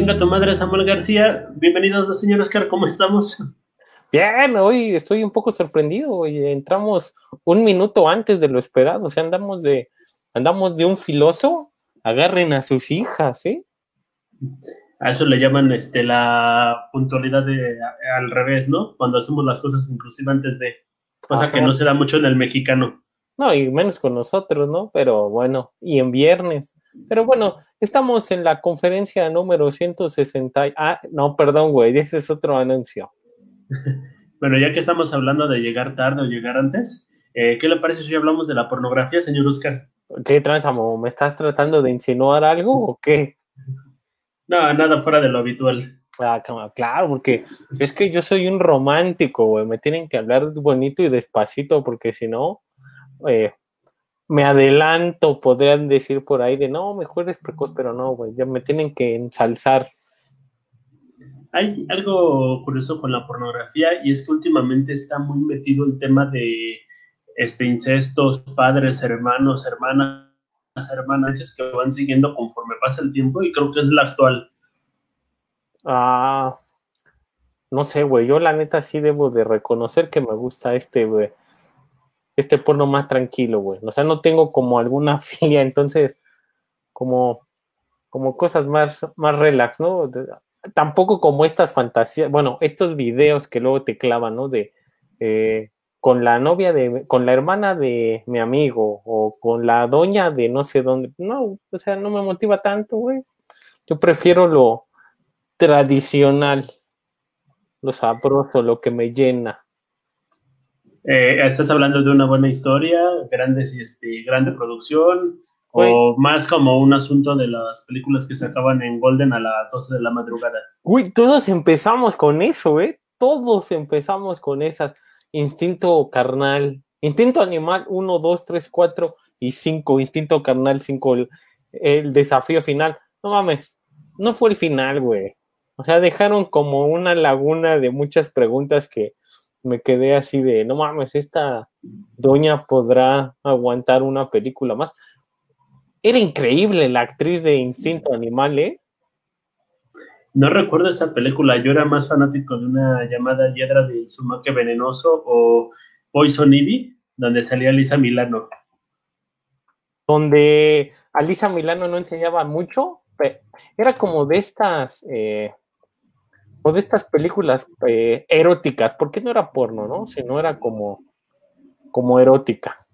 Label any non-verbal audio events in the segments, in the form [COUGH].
Chinga tu madre, Samuel García. Bienvenidos, señor Oscar, ¿cómo estamos? Bien, hoy estoy un poco sorprendido. Entramos un minuto antes de lo esperado. O sea, andamos de, andamos de un filoso. Agarren a sus hijas, ¿sí? A eso le llaman este, la puntualidad de, al revés, ¿no? Cuando hacemos las cosas inclusive antes de. Cosa que no se da mucho en el mexicano. No, y menos con nosotros, ¿no? Pero bueno, y en viernes. Pero bueno, estamos en la conferencia número 160. Ah, no, perdón, güey, ese es otro anuncio. [LAUGHS] bueno, ya que estamos hablando de llegar tarde o llegar antes, eh, ¿qué le parece si hoy hablamos de la pornografía, señor Oscar? ¿Qué transamo? ¿Me estás tratando de insinuar algo o qué? No, nada fuera de lo habitual. Ah, claro, porque es que yo soy un romántico, güey. Me tienen que hablar bonito y despacito, porque si no, eh, me adelanto, podrían decir por ahí de no, mejor es precoz, pero no, güey, ya me tienen que ensalzar. Hay algo curioso con la pornografía y es que últimamente está muy metido el tema de este incestos, padres, hermanos, hermanas, hermanas que van siguiendo conforme pasa el tiempo y creo que es la actual. Ah, no sé, güey, yo la neta sí debo de reconocer que me gusta este, güey, este porno más tranquilo, güey. O sea, no tengo como alguna [LAUGHS] filia, entonces, como, como cosas más, más relax, ¿no? Tampoco como estas fantasías, bueno, estos videos que luego te clavan, ¿no? De eh, con la novia de, con la hermana de mi amigo o con la doña de no sé dónde. No, o sea, no me motiva tanto, güey. Yo prefiero lo tradicional, lo sabroso, lo que me llena. Eh, ¿Estás hablando de una buena historia, grandes, este, grande producción, o más como un asunto de las películas que se acaban en Golden a las 12 de la madrugada? Uy, todos empezamos con eso, ¿eh? Todos empezamos con esas. Instinto carnal, instinto animal 1, 2, 3, 4 y 5. Instinto carnal 5, el, el desafío final. No mames, no fue el final, güey. O sea, dejaron como una laguna de muchas preguntas que me quedé así de, no mames, esta doña podrá aguantar una película más. Era increíble la actriz de Instinto Animal, ¿eh? No recuerdo esa película, yo era más fanático de una llamada Hiedra de Sumaque Venenoso o Poison Ivy, donde salía Lisa Milano. Donde a Lisa Milano no enseñaba mucho, era como de estas, eh, o de estas películas eh, eróticas, porque no era porno, ¿no? Sino era como, como erótica.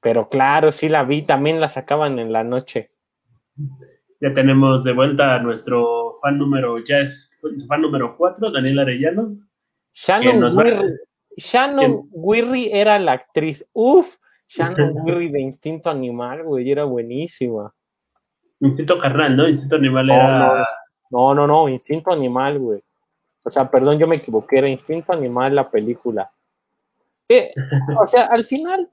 Pero claro, sí la vi, también la sacaban en la noche. Ya tenemos de vuelta a nuestro fan número, ya es fan número 4, Daniel Arellano. Shannon, Wirry, Shannon Wirry era la actriz. Uf, Shannon [LAUGHS] Wirry de Instinto Animal, güey, era buenísima. Instinto carnal, ¿no? Instinto Animal era... No, no, no, Instinto Animal, güey. O sea, perdón, yo me equivoqué, era Instinto Animal la película. o sea, al final,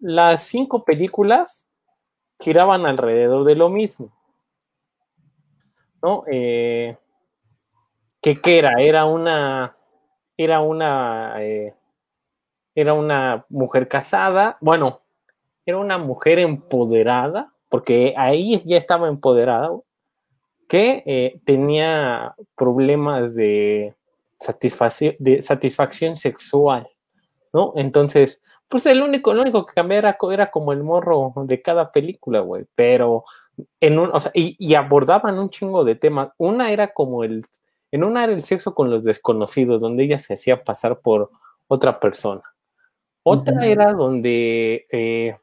las cinco películas giraban alrededor de lo mismo. ¿No? Eh, ¿qué, era? Era una. Era una. Eh, era una mujer casada. Bueno, era una mujer empoderada, porque ahí ya estaba empoderada, que eh, tenía problemas de satisfacción, de satisfacción sexual, ¿no? Entonces, pues el único, lo único que cambiaba era, como el morro de cada película, güey, pero en un, o sea, y, abordaban un chingo de temas. Una era como el, en una era el sexo con los desconocidos, donde ella se hacía pasar por otra persona. Otra era donde eh,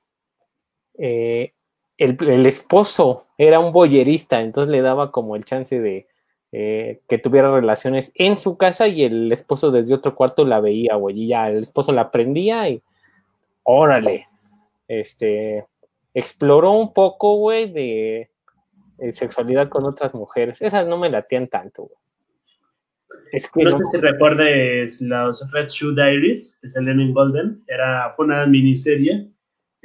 eh, el, esposo era un boyerista, entonces le daba como el chance de eh, que tuviera relaciones en su casa y el esposo desde otro cuarto la veía, güey, y ya el esposo la prendía y órale, este, exploró un poco, güey, de, sexualidad con otras mujeres. Esas no me latían tanto, güey. no, sé si recuerdes los Red Shoe Diaries de Selene Golden. Era, fue una miniserie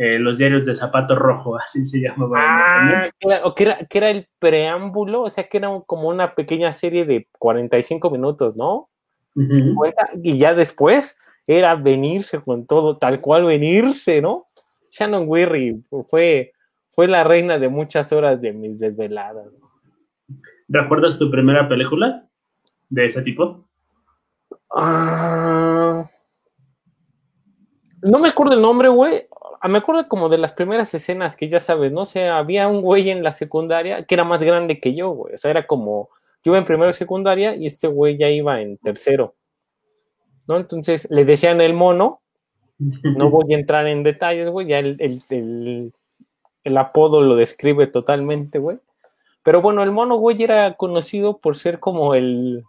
eh, los diarios de zapato rojo, [LAUGHS] así se llamaba. Ah, claro, que era, que era el preámbulo, o sea, que era como una pequeña serie de 45 minutos, ¿no? y ya después era venirse con todo, tal cual venirse, ¿no? Shannon Weary fue, fue la reina de muchas horas de mis desveladas. ¿Recuerdas tu primera película de ese tipo? Ah, no me acuerdo el nombre, güey. Ah, me acuerdo como de las primeras escenas que ya sabes, no sé, había un güey en la secundaria que era más grande que yo, güey. O sea, era como, yo iba en primero secundaria y este güey ya iba en tercero. ¿No? Entonces le decían el mono. No [LAUGHS] voy a entrar en detalles, güey. Ya el, el, el apodo lo describe totalmente, güey. Pero bueno, el mono, güey, era conocido por ser como el,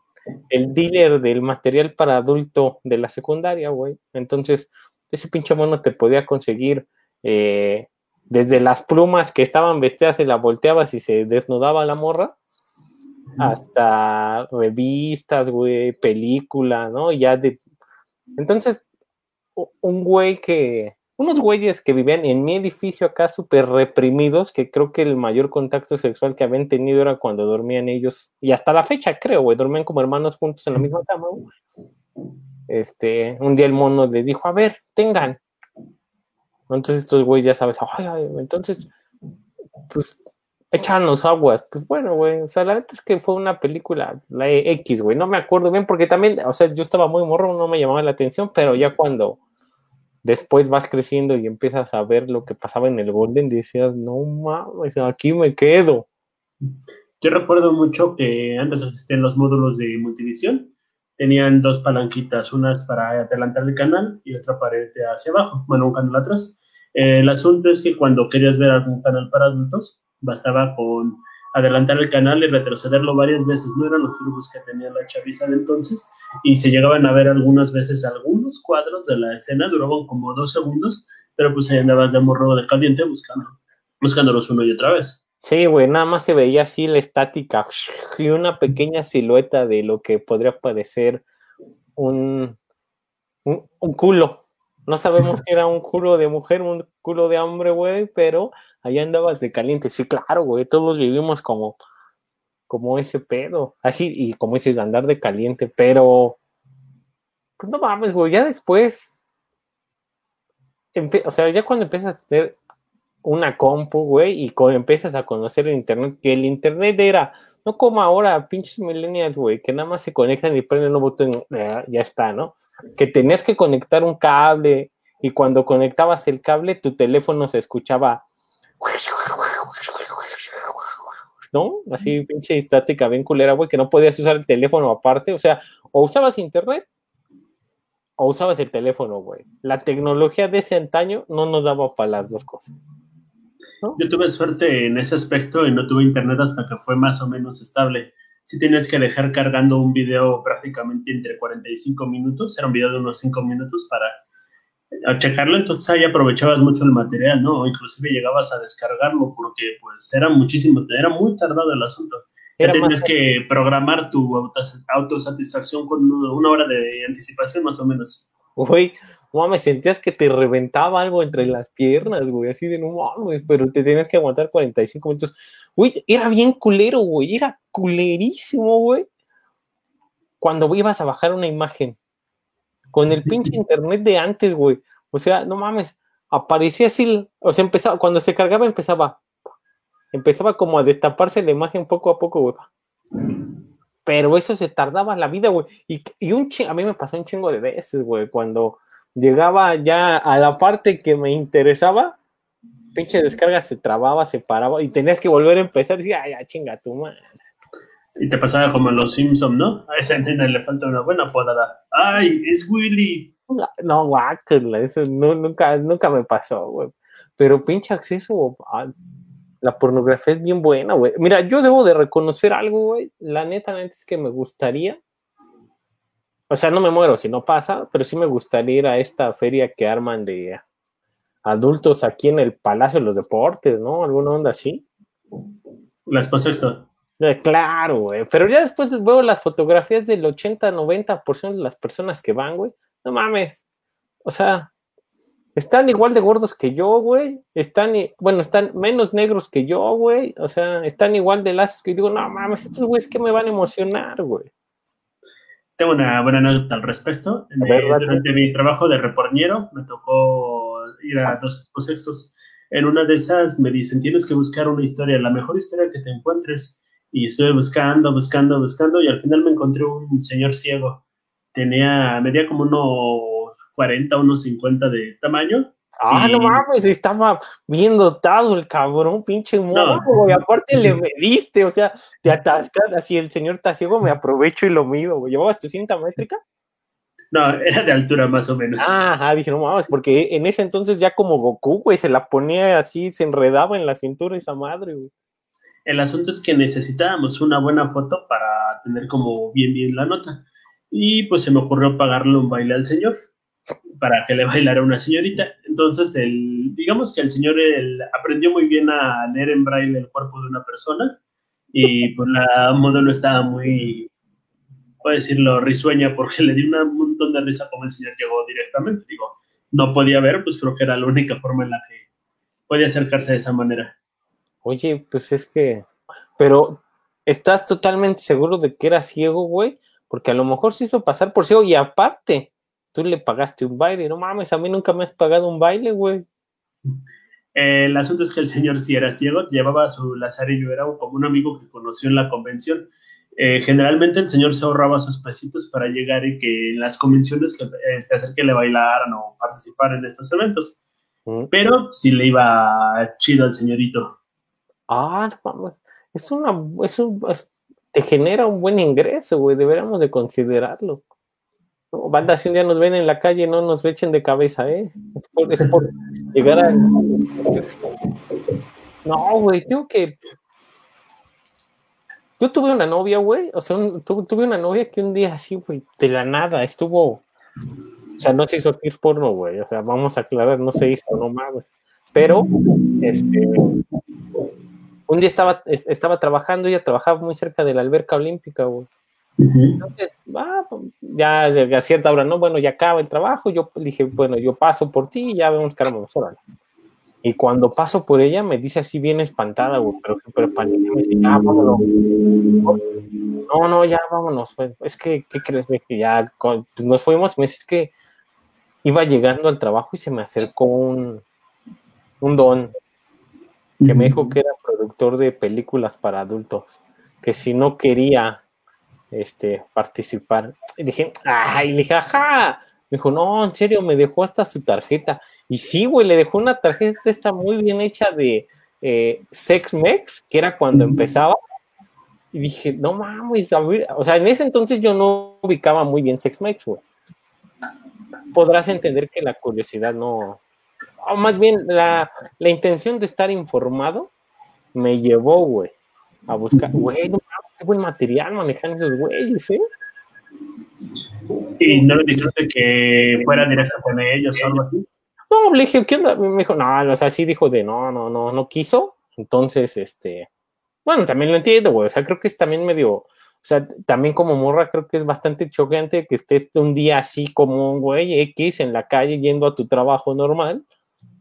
el dealer del material para adulto de la secundaria, güey. Entonces, ese pinche mono te podía conseguir eh, desde las plumas que estaban vestidas y la volteabas y se desnudaba la morra, hasta revistas, güey, películas, ¿no? Ya de... Entonces, un güey que, unos güeyes que vivían en mi edificio acá súper reprimidos, que creo que el mayor contacto sexual que habían tenido era cuando dormían ellos, y hasta la fecha creo, güey, dormían como hermanos juntos en la misma cama, güey este, un día el mono le dijo, a ver, tengan. Entonces estos güeyes ya sabes, ay, entonces, pues, los aguas. Pues bueno, güey, o sea, la verdad es que fue una película, la X, güey, no me acuerdo bien, porque también, o sea, yo estaba muy morro, no me llamaba la atención, pero ya cuando después vas creciendo y empiezas a ver lo que pasaba en el Golden, decías, no mames, aquí me quedo. Yo recuerdo mucho que antes asistían los módulos de multivisión tenían dos palanquitas, unas para adelantar el canal y otra para irte hacia abajo, bueno, un canal atrás. el asunto es que cuando querías ver algún canal para adultos, bastaba con adelantar el canal y retrocederlo varias veces, no eran los trucos que tenía la chaviza de entonces, y se llegaban a ver algunas veces algunos cuadros de la escena, duraban como dos segundos, pero pues ahí andabas de morro de caliente buscando, buscándolos uno y otra vez. Sí, güey, nada más se veía así la estática [LAUGHS] y una pequeña silueta de lo que podría parecer un, un, culo. No sabemos [LAUGHS] si era un culo de mujer, un culo de hombre, güey, pero ahí andabas de caliente. Sí, claro, güey, todos vivimos como, como ese pedo. Así, y como dices, andar de caliente, pero. Pues no mames, güey, ya después. o sea, ya cuando empiezas a tener una compu, güey, y con, empiezas a conocer el internet, que el internet era, no como ahora, pinches millennials, güey, que nada más se conectan y prenden un botón, ya, ya está, ¿no? Que tenías que conectar un cable y cuando conectabas el cable, tu teléfono se escuchaba, ¿no? Así pinche estática bien culera, güey, que no podías usar el teléfono aparte, o sea, o usabas internet o usabas el teléfono, güey. La tecnología de ese antaño no nos daba para las dos cosas. Yo tuve suerte en ese aspecto y no tuve internet hasta que fue más o menos estable. Si tienes que dejar cargando un video prácticamente entre 45 minutos, era un video de unos 5 minutos para checarlo, entonces ahí aprovechabas mucho el material, ¿no? Inclusive llegabas a descargarlo porque pues era muchísimo, era muy tardado el asunto. Ya tenías que programar tu autosatisfacción con una hora de anticipación más o menos. Uy, mames, sentías que te reventaba algo entre las piernas, güey, así de no mames, pero te tenías que aguantar 45 minutos. Güey, era bien culero, güey, era culerísimo, güey. Cuando ibas a bajar una imagen con el pinche internet de antes, güey. O sea, no mames, aparecía así, o sea, empezaba, cuando se cargaba empezaba, empezaba como a destaparse la imagen poco a poco, güey. Pero eso se tardaba la vida, güey. Y, y un a mí me pasó un chingo de veces, güey, cuando llegaba ya a la parte que me interesaba, pinche descarga se trababa, se paraba y tenías que volver a empezar y decía, ay, ya chinga tu madre. Y te pasaba como en los Simpsons, ¿no? A esa nena le falta una buena podada. ¡Ay, es Willy! No, guácala, eso nunca, nunca me pasó, güey. Pero pinche acceso a la pornografía es bien buena, güey. Mira, yo debo de reconocer algo, güey. La neta, neta es que me gustaría o sea, no me muero si no pasa, pero sí me gustaría ir a esta feria que arman de adultos aquí en el Palacio de los Deportes, ¿no? Alguna onda así. Las posexo. Eh, claro, güey. Pero ya después veo las fotografías del 80-90% de las personas que van, güey. No mames. O sea, están igual de gordos que yo, güey. Están, bueno, están menos negros que yo, güey. O sea, están igual de lazos que digo, no mames, estos güeyes que me van a emocionar, güey. Tengo una buena nota al respecto. durante mi trabajo de reporniero me tocó ir a dos exposexos. En una de esas me dicen, tienes que buscar una historia, la mejor historia que te encuentres. y estuve buscando, buscando, buscando y al final me encontré un señor ciego. Tenía, medía como unos 40, unos 50 de tamaño. Ah, no mames, estaba bien dotado el cabrón, pinche mono, y aparte le [LAUGHS] mediste, o sea, te atascas, así el señor está ciego, me aprovecho y lo mido, güey. ¿Llevabas tu cinta métrica? No, era de altura más o menos. Ah, dije, no mames, porque en ese entonces ya como Goku, güey, se la ponía así, se enredaba en la cintura esa madre, güey. El asunto es que necesitábamos una buena foto para tener como bien, bien la nota. Y pues se me ocurrió pagarle un baile al señor para que le bailara una señorita. Entonces, el, digamos que el señor aprendió muy bien a leer en braille el cuerpo de una persona y pues la modelo estaba muy, puedo decirlo, risueña porque le di un montón de risa como el señor llegó directamente. Digo, no podía ver, pues creo que era la única forma en la que podía acercarse de esa manera. Oye, pues es que, pero ¿estás totalmente seguro de que era ciego, güey? Porque a lo mejor se hizo pasar por ciego y aparte, tú le pagaste un baile. No mames, a mí nunca me has pagado un baile, güey. el asunto es que el señor sí era ciego, llevaba su lazarillo, era como un amigo que conoció en la convención. Eh, generalmente el señor se ahorraba sus pesitos para llegar y que en las convenciones que, eh, se acerque le bailaran o participar en estos eventos. Pero sí le iba chido al señorito. Ah, es una, es un, te genera un buen ingreso, güey, deberíamos de considerarlo. Banda, si un día nos ven en la calle, no nos echen de cabeza, ¿eh? Es por, llegar a... No, güey, tengo que... Yo tuve una novia, güey, o sea, tuve, una novia que un día así, güey, de la nada, estuvo... O sea, no se hizo kiss porno, güey, o sea, vamos a aclarar, no se hizo, no mames. Pero, este, un día estaba, estaba trabajando, ella trabajaba muy cerca de la alberca olímpica, güey. Entonces, ah, ya a cierta hora, no, bueno, ya acaba el trabajo, yo dije, bueno, yo paso por ti y ya vemos que vamos, órale. Y cuando paso por ella, me dice así bien espantada, güey, pero súper me dice, ah, vámonos. No, no, ya vámonos. Pues, es que, ¿qué crees? Que ya pues, nos fuimos, me dice, es que iba llegando al trabajo y se me acercó un, un don que me dijo que era productor de películas para adultos, que si no quería este, participar, y dije, ay, le dije, ajá, me dijo, no, en serio, me dejó hasta su tarjeta, y sí, güey, le dejó una tarjeta, está muy bien hecha de eh, Sex Mex, que era cuando empezaba, y dije, no mames, o sea, en ese entonces yo no ubicaba muy bien Sex Mex, güey. Podrás entender que la curiosidad no, o más bien la, intención de estar informado me llevó, güey, a buscar, güey, no, qué buen material manejan esos güeyes, ¿eh? ¿Y no le dijiste que fuera directo con ellos o algo así? No, le dije, ¿qué onda? Me dijo, no, o sea, sí dijo de no, no, no, no quiso. Entonces, este, bueno, también lo entiendo, güey. O sea, creo que es también medio, o sea, también como morra, creo que es bastante choqueante que estés un día así como un güey X en la calle yendo a tu trabajo normal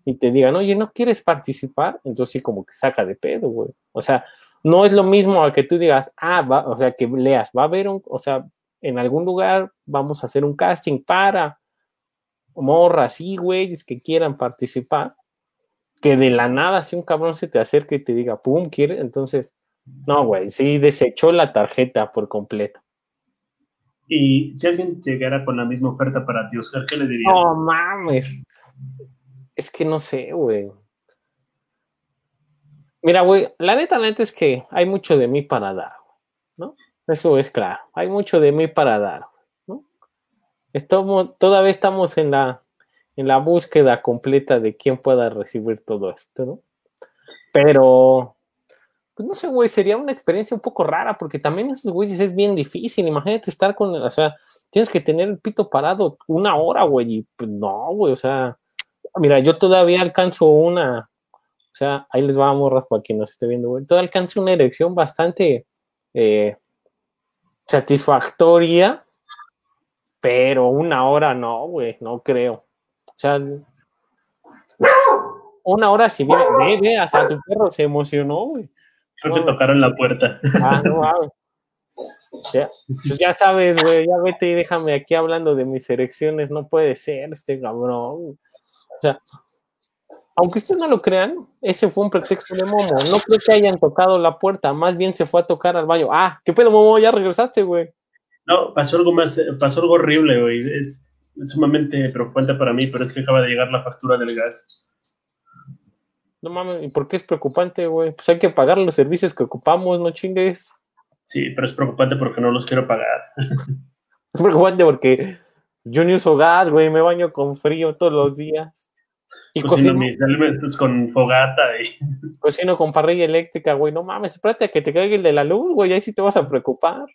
y te digan, oye, ¿no quieres participar? Entonces sí, como que saca de pedo, güey. O sea, no es lo mismo a que tú digas, ah, va, o sea, que leas, va a haber un, o sea, en algún lugar vamos a hacer un casting para morras y güeyes que quieran participar, que de la nada si un cabrón se te acerque y te diga, pum, quiere, entonces, no, güey, sí desechó la tarjeta por completo. Y si alguien llegara con la misma oferta para ti, Oscar, ¿qué le dirías? No mames. Es que no sé, güey. Mira, güey, la neta, neta es que hay mucho de mí para dar, ¿no? Eso es claro. Hay mucho de mí para dar, ¿no? Estamos, todavía estamos en la, en la búsqueda completa de quién pueda recibir todo esto, ¿no? Pero, pues no sé, güey, sería una experiencia un poco rara porque también esos güeyes es bien difícil. Imagínate estar con, o sea, tienes que tener el pito parado una hora, güey, y pues no, güey, o sea, mira, yo todavía alcanzo una, o sea, ahí les vamos, Rafa, quien nos esté viendo, güey. Todavía alcanzo una erección bastante eh, satisfactoria, pero una hora no, güey, no creo. O sea, una hora si viene, ve, ve, hasta tu perro se emocionó, güey. Creo que tocaron la puerta. Ah, no, Ya, pues ya sabes, güey, ya vete y déjame aquí hablando de mis erecciones, no puede ser este cabrón. O sea, aunque ustedes no lo crean, ese fue un pretexto de Momo. No creo que hayan tocado la puerta, más bien se fue a tocar al baño. Ah, ¿qué pedo, Momo? Ya regresaste, güey. No, pasó algo más, pasó algo horrible, güey. Es, sumamente preocupante para mí, pero es que acaba de llegar la factura del gas. No mames, ¿y por qué es preocupante, güey? Pues hay que pagar los servicios que ocupamos, no chingues. Sí, pero es preocupante porque no los quiero pagar. [LAUGHS] es preocupante porque yo ni uso gas, güey, me baño con frío todos los días. Y cocino, mis alimentos con fogata y... [LAUGHS] Cocino con parrilla eléctrica, güey, no mames, espérate a que te caiga el de la luz, güey, ahí sí te vas a preocupar.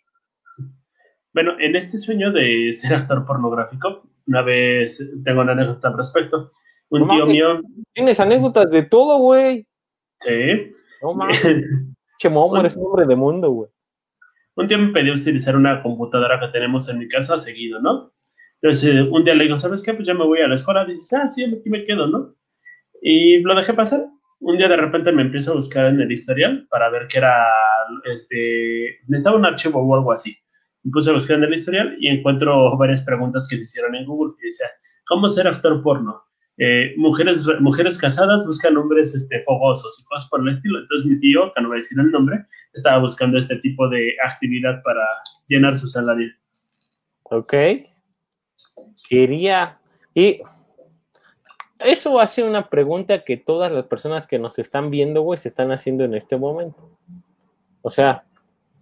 Bueno, en este sueño de ser actor pornográfico, una vez tengo una anécdota al respecto. Un tío mío. Tienes anécdotas de todo, güey. Sí. No [LAUGHS] mames. che, momo, eres un hombre de mundo, güey. Un tío me pidió utilizar una computadora que tenemos en mi casa seguido, ¿no? Entonces, eh, un día le digo, ¿sabes qué? Pues ya me voy a la escuela. Dices, ah, sí, aquí me quedo, ¿no? Y lo dejé pasar. Un día de repente me empiezo a buscar en el historial para ver qué era, este, necesitaba un archivo o algo así me puse a buscar en el historial y encuentro varias preguntas que se hicieron en Google que decía, ¿cómo ser actor porno? Eh, mujeres, mujeres casadas buscan hombres este, fogosos y cosas por el estilo. Entonces mi tío, que no voy a decir el nombre, estaba buscando este tipo de actividad para llenar su salario. Ok. Quería... Y eso hace una pregunta que todas las personas que nos están viendo, güey, se están haciendo en este momento. O sea,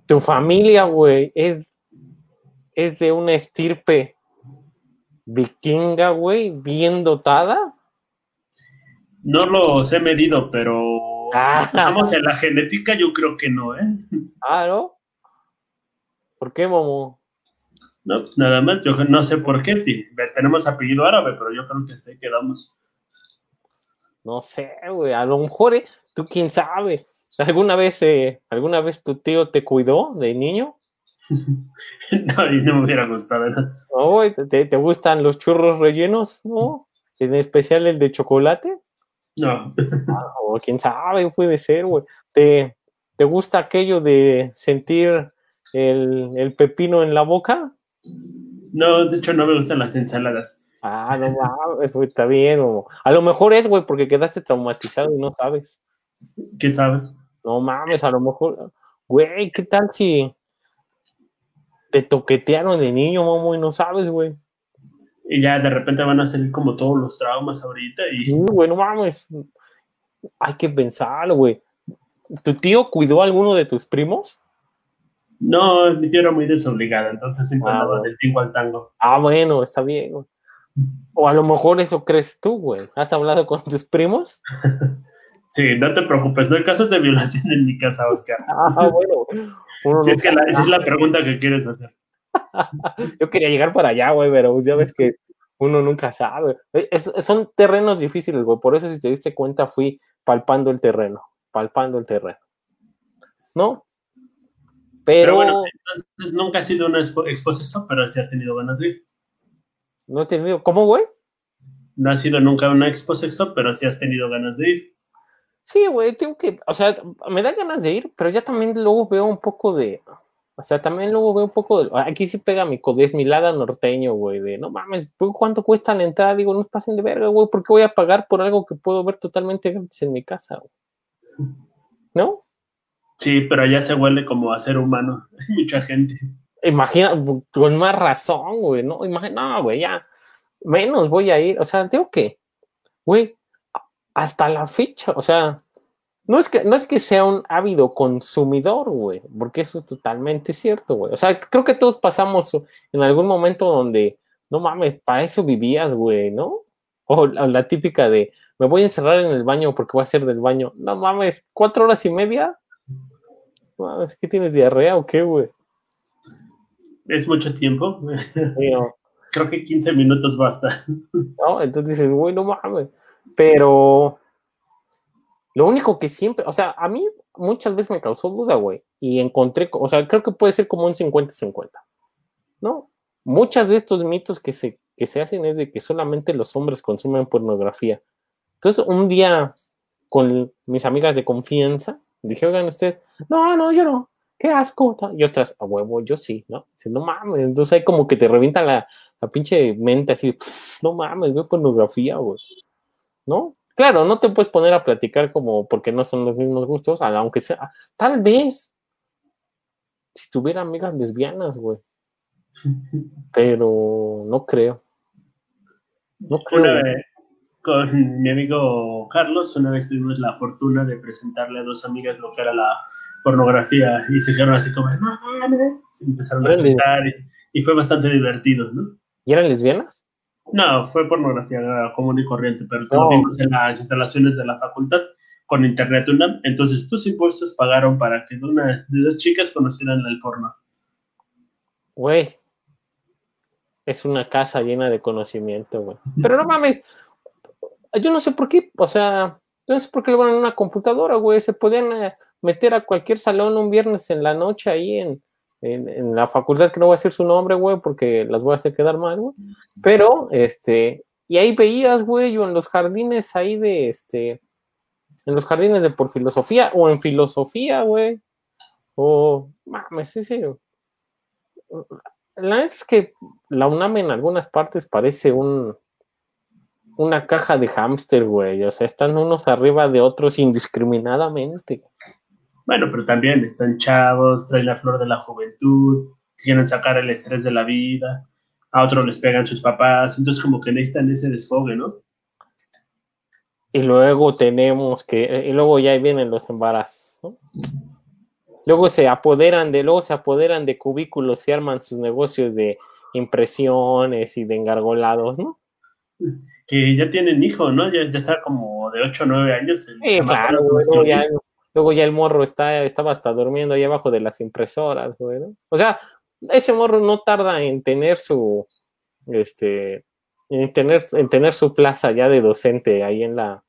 tu familia, güey, es es de una estirpe vikinga, güey, bien dotada? No los he medido, pero ah. si estamos en la genética, yo creo que no, ¿eh? ¿no? ¿Por qué, Momo? No, nada más, yo no sé por qué, tenemos apellido árabe, pero yo creo que este quedamos. No sé, güey, a lo mejor, ¿eh? tú quién sabe. ¿Alguna vez, eh, alguna vez tu tío te cuidó de niño? [LAUGHS] no, no me hubiera gustado. ¿no? ¿te, ¿te, gustan los churros rellenos? ¿No? ¿En especial el de chocolate? No. Ah, o quién sabe, puede ser, güey. ¿Te, ¿Te gusta aquello de sentir el, el, pepino en la boca? No, de hecho no me gustan las ensaladas. Ah, no mames, está bien. A lo mejor es, güey, porque quedaste traumatizado y no sabes. ¿Qué sabes? No mames, a lo mejor. Güey, ¿qué tal si te toquetearon de niño, momo, y no sabes, güey. Y ya de repente van a salir como todos los traumas ahorita y... Sí, güey, no mames. Hay que pensarlo, güey. ¿Tu tío cuidó a alguno de tus primos? No, mi tío era muy desobligado, entonces siempre ah, andaba del tingo al tango. Ah, bueno, está bien. O a lo mejor eso crees tú, güey. ¿Has hablado con tus primos? [LAUGHS] sí, no te preocupes, no hay casos de violación en mi casa, Oscar. [LAUGHS] Ah, bueno si es que esa es la pregunta que quieres hacer. [LAUGHS] Yo quería llegar para allá, güey, pero ya ves que uno nunca sabe. son terrenos difíciles, güey. Por eso, si te diste cuenta, fui palpando el terreno, palpando el terreno. ¿No? Pero, bueno, entonces nunca has sido una exposición, pero sí has tenido ganas de ir. No he tenido, ¿cómo, güey? No has sido nunca una exposición, pero sí has tenido ganas de ir. Sí, güey, tengo que, o sea, me da ganas de ir, pero ya también luego veo un poco de, o sea, también luego veo un poco de, aquí sí pega mi codez, mi lada norteño, güey, de, no mames, ¿cuánto cuesta la entrada? Digo, no pasen de verga, güey, ¿por qué voy a pagar por algo que puedo ver totalmente gratis en mi casa, güey? ¿No? Sí, pero allá se huele como a ser humano, [LAUGHS] mucha gente. Imagina, con más razón, güey, ¿no? Imagina, no, güey, ya, menos voy a ir, o sea, tengo que, güey, hasta la fecha, o sea, no es que, no es que sea un ávido consumidor, güey, porque eso es totalmente cierto, güey. O sea, creo que todos pasamos en algún momento donde, no mames, para eso vivías, güey, ¿no? O la, típica de, me voy a encerrar en el baño porque voy a hacer del baño. No mames, cuatro horas y media. Mames, ¿qué tienes diarrea o qué, güey? Es mucho tiempo. [LAUGHS] Creo que 15 minutos basta. No, entonces dices, güey, no mames. Pero lo único que siempre, o sea, a mí muchas veces me causó duda, güey, y encontré, o sea, creo que puede ser como un 50-50, ¿no? Muchas de estos mitos que se, que se hacen es de que solamente los hombres consumen pornografía. Entonces, un día con mis amigas de confianza, dije, oigan ustedes, no, no, yo no, qué asco. Y otras, a huevo, yo sí, ¿no? Dice, no mames, entonces hay como que te revienta la, la pinche mente así, no mames, veo pornografía, güey. ¿no? Claro, no te puedes poner a platicar como porque no son los mismos gustos, aunque sea, tal vez, si tuviera amigas lesbianas, güey. [LAUGHS] Pero no creo. No creo. Con mi amigo Carlos, una vez tuvimos la fortuna de presentarle a dos amigas lo que era la pornografía y se quedaron así como, no, se empezaron a gritar y, fue bastante divertido, ¿no? ¿Y eran lesbianas? No, fue pornografía común y corriente, pero lo vimos en las instalaciones de la facultad con Internet UNAM. Entonces, tus impuestos pagaron para que una de dos chicas conocieran el porno. Güey, es una casa llena de conocimiento, güey. Pero no mames, yo no sé por qué, o sea, no sé por qué le van a una computadora, güey. Se podían eh, meter a cualquier salón un viernes en la noche ahí en, en, la facultad, que no voy a decir su nombre, güey, porque las voy a hacer quedar mal, güey. Pero, este, y ahí veías, güey, yo en los jardines ahí de, este, en los jardines de por filosofía, o en filosofía, güey. O, mames, sí, sí. La verdad es que la UNAM en algunas partes parece un, una caja de hámster, güey. O sea, están unos arriba de otros indiscriminadamente. Bueno, pero también están chavos, traen la flor de la juventud, quieren sacar el estrés de la vida, a otros les pegan sus papás, entonces como que necesitan ese desfogue, ¿no? Y luego tenemos que, y luego ya vienen los embarazos, ¿no? Luego se apoderan de, luego se apoderan de cubículos y arman sus negocios de impresiones y de engargolados, ¿no? [LAUGHS] Que ya tienen hijo, ¿no? Ya, está como de 8 o 9 años. sí, claro, ya, Luego ya el morro está, estaba hasta durmiendo ahí abajo de las impresoras, güey, ¿no? O sea, ese morro no tarda en tener su, este, en tener, en tener su plaza ya de docente ahí en la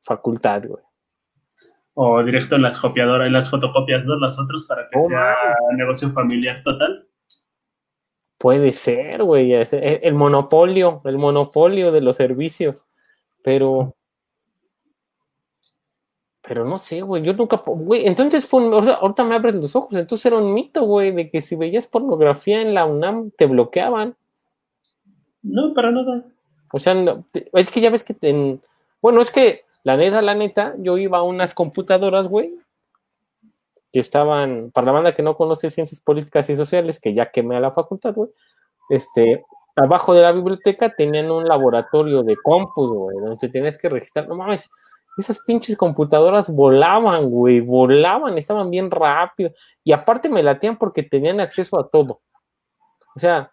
facultad, güey. O directo en las copiadoras, en las fotocopias, ¿no? Las otras para que sea negocio familiar total. Puede ser, güey, el monopolio, el monopolio de los servicios. Pero pero no sé, güey, yo nunca, güey, entonces fue, ahorita me abres los ojos, entonces era un mito, güey, de que si veías pornografía en la UNAM te bloqueaban. No, para nada. O sea, es que ya ves que, en, bueno, es que la neta, la neta, yo iba a unas computadoras, güey, que estaban, para la banda que no conoce ciencias políticas y sociales, que ya quemé a la facultad, güey, este, abajo de la biblioteca tenían un laboratorio de compus, güey, donde te tienes que registrar, no mames, esas pinches computadoras volaban, güey, volaban, estaban bien rápido. Y aparte me latían porque tenían acceso a todo. O sea,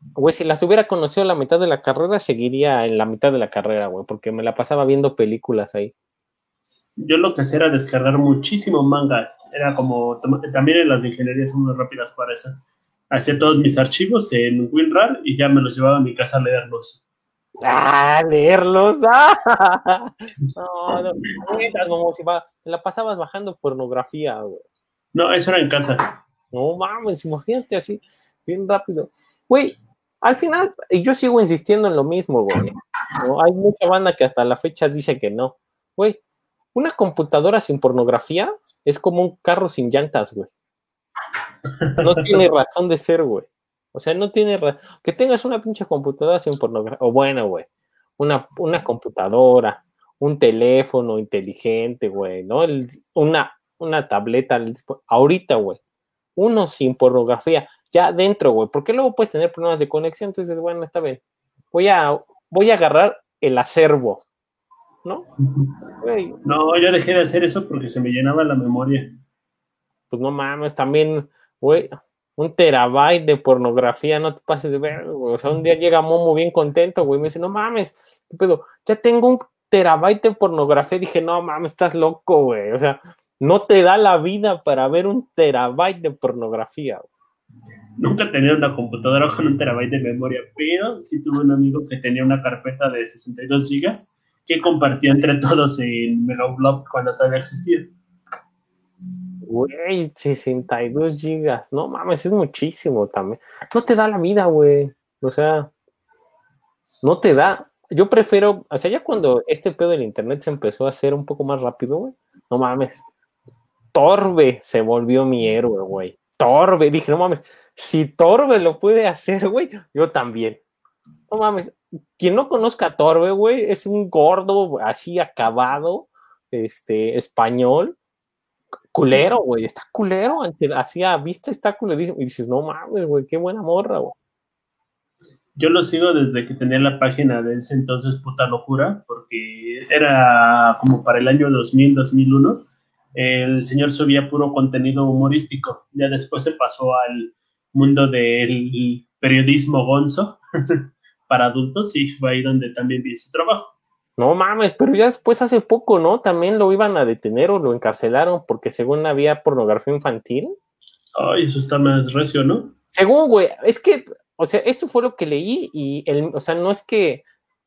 güey, si las hubiera conocido la mitad de la carrera, seguiría en la mitad de la carrera, güey, porque me la pasaba viendo películas ahí. Yo lo que hacía era descargar muchísimo manga. Era como, también en las de ingeniería son muy rápidas para eso. Hacía todos mis archivos en WinRAR y ya me los llevaba a mi casa a leerlos. Ah, leerlos. [LAUGHS] Ah. No, no, como si va, la pasabas bajando pornografía, güey. No, eso era en casa. No mames, imagínate así, bien rápido. Güey, al final, yo sigo insistiendo en lo mismo, güey. Hay mucha banda que hasta la fecha dice que no. Güey, una computadora sin pornografía es como un carro sin llantas, güey. No tiene [LAUGHS] razón de ser, güey. O sea, no tiene que tengas una pinche computadora sin pornografía. O bueno, güey, una, una computadora, un teléfono inteligente, güey, ¿no? una, una tableta, ahorita, güey. Uno sin pornografía, ya dentro, güey. Porque luego puedes tener problemas de conexión. Entonces, bueno, está bien. Voy a, voy a agarrar el acervo, ¿no? No, yo dejé de hacer eso porque se me llenaba la memoria. Pues no mames, también, güey, un terabyte de pornografía, no te pases de ver, güey. O sea, un día llega Momo bien contento, güey, me dice, no mames, pero ya tengo un terabyte de pornografía. Dije, no mames, estás loco, güey. O sea, no te da la vida para ver un terabyte de pornografía. Nunca tenía una computadora con un terabyte de memoria, pero sí tuve un amigo que tenía una carpeta de 62 gigas que compartía entre todos en Megablob cuando todavía existía. Güey, 62 gigas. No mames, es muchísimo también. No te da la vida, güey. O sea, no te da. Yo prefiero, o sea, ya cuando este pedo del internet se empezó a hacer un poco más rápido, güey. No mames. Torbe se volvió mi héroe, güey. Torbe. Dije, no mames, si Torbe lo puede hacer, güey, yo también. No mames. Quien no conozca a Torbe, güey, es un gordo así acabado, este, español, culero, güey, está culero, así a vista está culerísimo. Y dices, no mames, güey, qué buena morra, güey. Yo lo sigo desde que tenía la página de ese entonces Puta Locura, porque era como para el año 2000, 2001. El señor subía puro contenido humorístico. Ya después se pasó al mundo del periodismo gonzo [LAUGHS] para adultos y fue ahí donde también vi su trabajo. No mames, pero ya después hace poco, ¿no? También lo iban a detener o lo encarcelaron porque según había pornografía infantil. Ay, eso está más recio, ¿no? Según, güey, es que o sea, eso fue lo que leí y, el, o sea, no es que,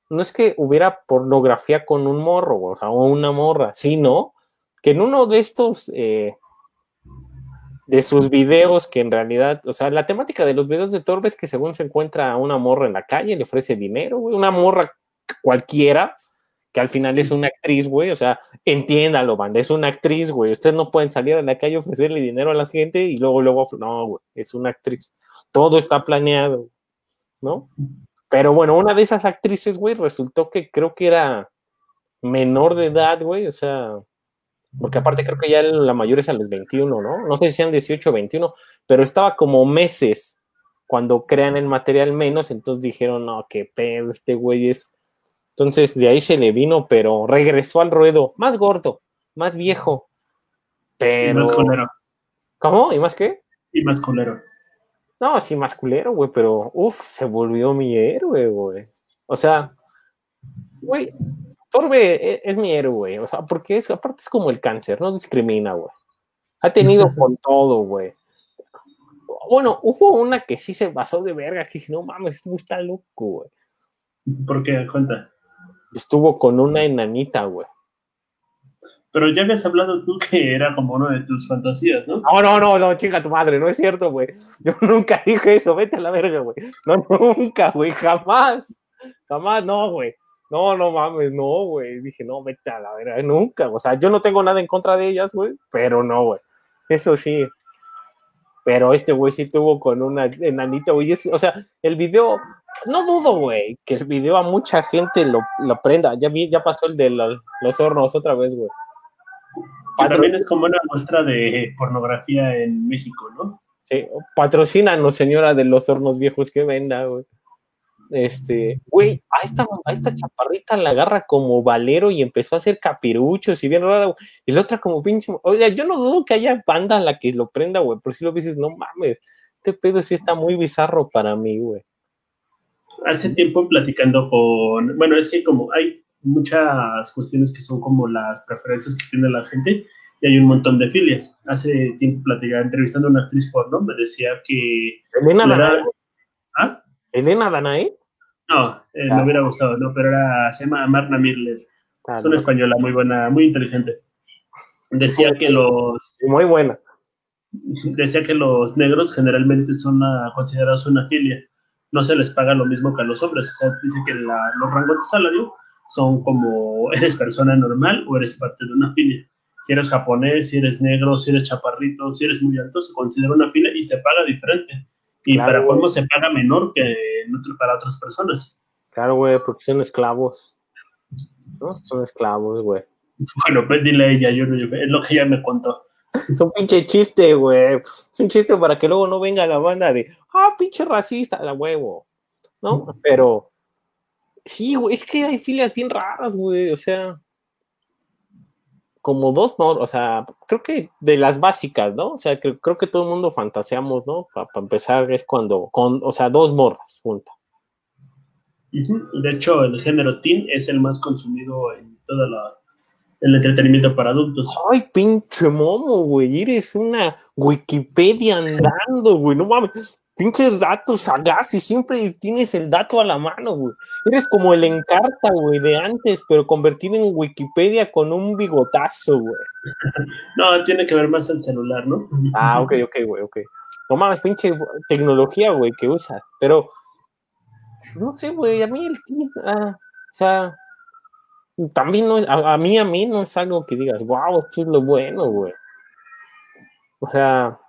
no es que hubiera pornografía con un morro, o sea, o una morra, sino que en uno de estos, eh, de sus videos, que en realidad, o sea, la temática de los videos de Torbe es que según se encuentra a una morra en la calle, le ofrece dinero, güey, una morra cualquiera, que al final es una actriz, güey, o sea, entiéndalo, banda, es una actriz, güey, ustedes no pueden salir a la calle a ofrecerle dinero a la gente y luego, luego, no, güey, es una actriz todo está planeado, ¿no? Pero bueno, una de esas actrices, güey, resultó que creo que era menor de edad, güey, o sea, porque aparte creo que ya la mayor es a los 21, ¿no? No sé si sean 18 o 21, pero estaba como meses cuando crean el material menos, entonces dijeron, no, qué pedo, este güey es. Entonces de ahí se le vino, pero regresó al ruedo, más gordo, más viejo, pero. Y más culero. ¿Cómo? ¿Y más qué? Y más culero. No, sí, masculero, güey, pero uff, se volvió mi héroe, güey. O sea, güey, Torbe e, es, mi héroe, güey. O sea, porque es, aparte es como el cáncer, no discrimina, güey. Ha tenido con todo, güey. Bueno, hubo una que sí se basó de verga, que dije, no mames, esto está loco, güey. ¿Por qué? Cuenta. Estuvo con una enanita, güey. Pero ya habías hablado tú que era como una de tus fantasías, ¿no? No, no, no, no, chica tu madre, no es cierto, güey. Yo [LAUGHS] nunca dije eso, vete a la verga, güey. No, nunca, güey, jamás. Jamás, no, güey. No, no mames, no, güey. Dije, no, vete a la verga, nunca. O sea, yo no tengo nada en contra de ellas, güey, pero no, güey. Eso sí. Pero este güey sí tuvo con una enanita, güey. O sea, el video, no dudo, güey, que el video a mucha gente lo, lo prenda. Ya, vi, ya pasó el de los hornos otra vez, güey también es como una muestra de pornografía en México, ¿no? Sí, patrocínanos, señora de los hornos viejos que venda, güey. Este, güey, a esta, a esta chaparrita la agarra como valero y empezó a hacer capiruchos y bien raro. Y la otra como pinche. Oye, yo no dudo que haya banda a la que lo prenda, güey, pero si lo dices, no mames, este pedo sí está muy bizarro para mí, güey. Hace tiempo platicando con. Bueno, es que como hay muchas cuestiones que son como las preferencias que tiene la gente y hay un montón de filias. Hace tiempo platicaba, entrevistando a una actriz porno, me decía que... ¿Elena Danae? ¿Ah? ¿Elena Danae? No, eh, me ah. hubiera gustado, ¿no? Pero era, se llama Marna Mirler. Ah, es una española muy buena, muy inteligente. Decía que los... Muy buena. Decía que los negros generalmente son considerados una filia. No se les paga lo mismo que a los hombres. O sea, dice que los rangos de salario son como eres persona normal o eres parte de una filia. Si eres japonés, si eres negro, si eres chaparrito, si eres muy alto, se considera una filia y se paga diferente. Y para cómo se paga menor que para otras personas. Claro, güey, porque son esclavos. ¿No? Son esclavos, güey. [LAUGHS] Bueno, pues dile a ella, yo no, es lo que ella me contó. Es un pinche chiste, güey. Es un chiste para que luego no venga la banda de, ah, pinche racista, la huevo. ¿No? Pero, Sí, güey, es que hay filias bien raras, güey, o sea, como dos, ¿no? O sea, creo que de las básicas, ¿no? O sea, que, creo que todo el mundo fantaseamos, ¿no? Para empezar es cuando, con, o sea, dos morras juntas. De hecho, el género teen es el más consumido en todo el entretenimiento para adultos. Ay, pinche momo, güey, eres una Wikipedia andando, güey, no mames pinches datos sagaz y siempre tienes el dato a la mano, güey. Eres como el Encarta, güey, de antes, pero convertido en Wikipedia con un bigotazo, güey. [LAUGHS] No, tiene que ver más el celular, ¿no? Ah, ok, ok, güey, ok. No mames, pinche tecnología, güey, que usas. Pero, no sé, güey, a mí el ah, o sea, también no, a, a, mí, a mí no es algo que digas, wow, esto es lo bueno, güey. O sea,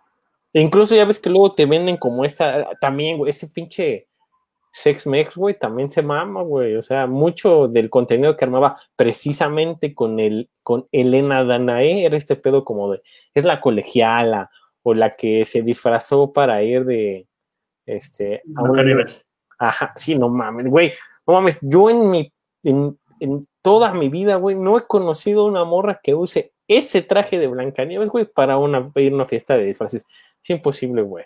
incluso ya ves que luego te venden como esta, también, güey, ese pinche, Sex Mex, güey, también se mama, güey. O sea, mucho del contenido que armaba precisamente con el, con Elena Danae era este pedo como de, es la colegiala o la que se disfrazó para ir de, este, a Ajá, sí, no mames, güey. No mames, yo en mi, en, en toda mi vida, güey, no he conocido una morra que use ese traje de Blancanieves, güey, para una, ir a una fiesta de disfraces. Es imposible, güey.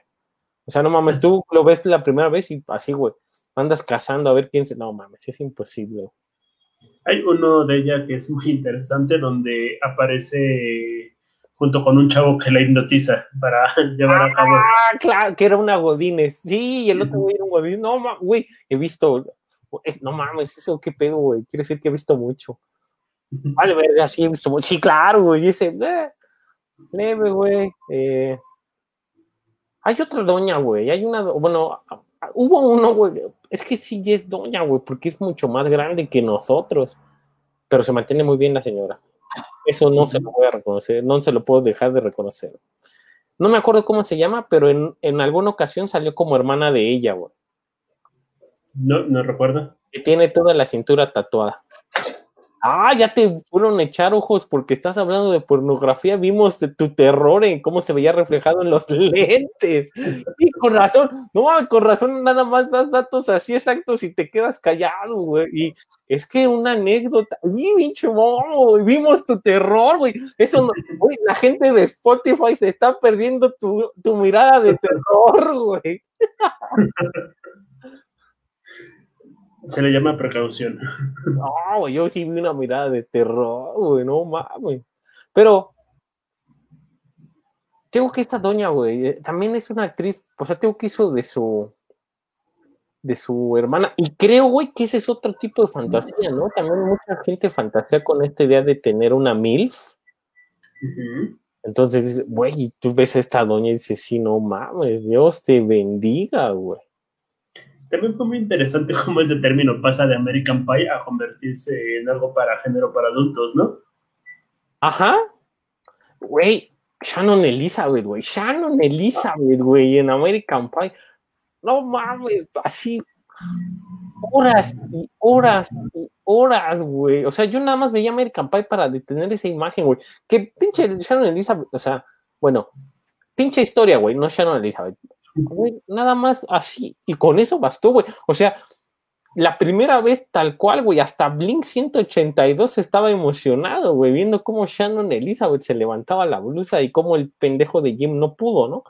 O sea, no mames, tú lo ves la primera vez y así, güey, andas cazando a ver quién se... No mames, es imposible. Hay uno de ella que es muy interesante donde aparece junto con un chavo que la hipnotiza para [LAUGHS] llevar a cabo. Ah, claro, que era una Godines. Sí, y el otro güey era un Godines. No, güey, he visto. No mames, eso qué pedo, güey. Quiere decir que he visto mucho. Vale, verga, sí he visto mucho. Sí, claro, güey. Ese, eh, leve, güey. Eh, hay otra doña, güey. Hay una, bueno, hubo uno, güey. Es que sí es doña, güey, porque es mucho más grande que nosotros. Pero se mantiene muy bien la señora. Eso no se lo voy a reconocer, no se lo puedo dejar de reconocer. No me acuerdo cómo se llama, pero en, en alguna ocasión salió como hermana de ella, güey. No, no recuerdo. Que tiene toda la cintura tatuada. Ah, ya te fueron a echar ojos porque estás hablando de pornografía. Vimos tu terror en cómo se veía reflejado en los [LAUGHS] lentes. Y con razón, no mames, con razón nada más das datos así exactos y te quedas callado, güey. Y es que una anécdota, y vimos tu terror, güey. Eso, no, la gente de Spotify se está perdiendo tu, tu mirada de terror, güey. [LAUGHS] Se le llama precaución. No, yo sí vi una mirada de terror, güey, no mames. Pero tengo que esta doña, güey, eh, también es una actriz, o sea, tengo que hizo de su de su hermana. Y creo, güey, que ese es otro tipo de fantasía, ¿no? También mucha gente fantasea con esta idea de tener una MILF. Entonces, güey, tú ves a esta doña y dices, sí, no mames, Dios te bendiga, güey. También fue muy interesante [LAUGHS] cómo ese término pasa de American Pie a convertirse en algo para género para adultos, ¿no? Ajá. Güey, Shannon Elizabeth, güey. Shannon Elizabeth, güey, en American Pie. No mames, así horas y horas y horas, güey. O sea, yo nada más veía American Pie para detener esa imagen, güey. Que pinche Shannon Elizabeth, o sea, bueno, pinche historia, güey, no Shannon Elizabeth nada más así. Y con eso bastó, güey. O sea, la primera vez tal cual, güey, hasta Blink 182 estaba emocionado, güey, viendo cómo Shannon Elizabeth se levantaba la blusa y cómo el pendejo de Jim no pudo, ¿no?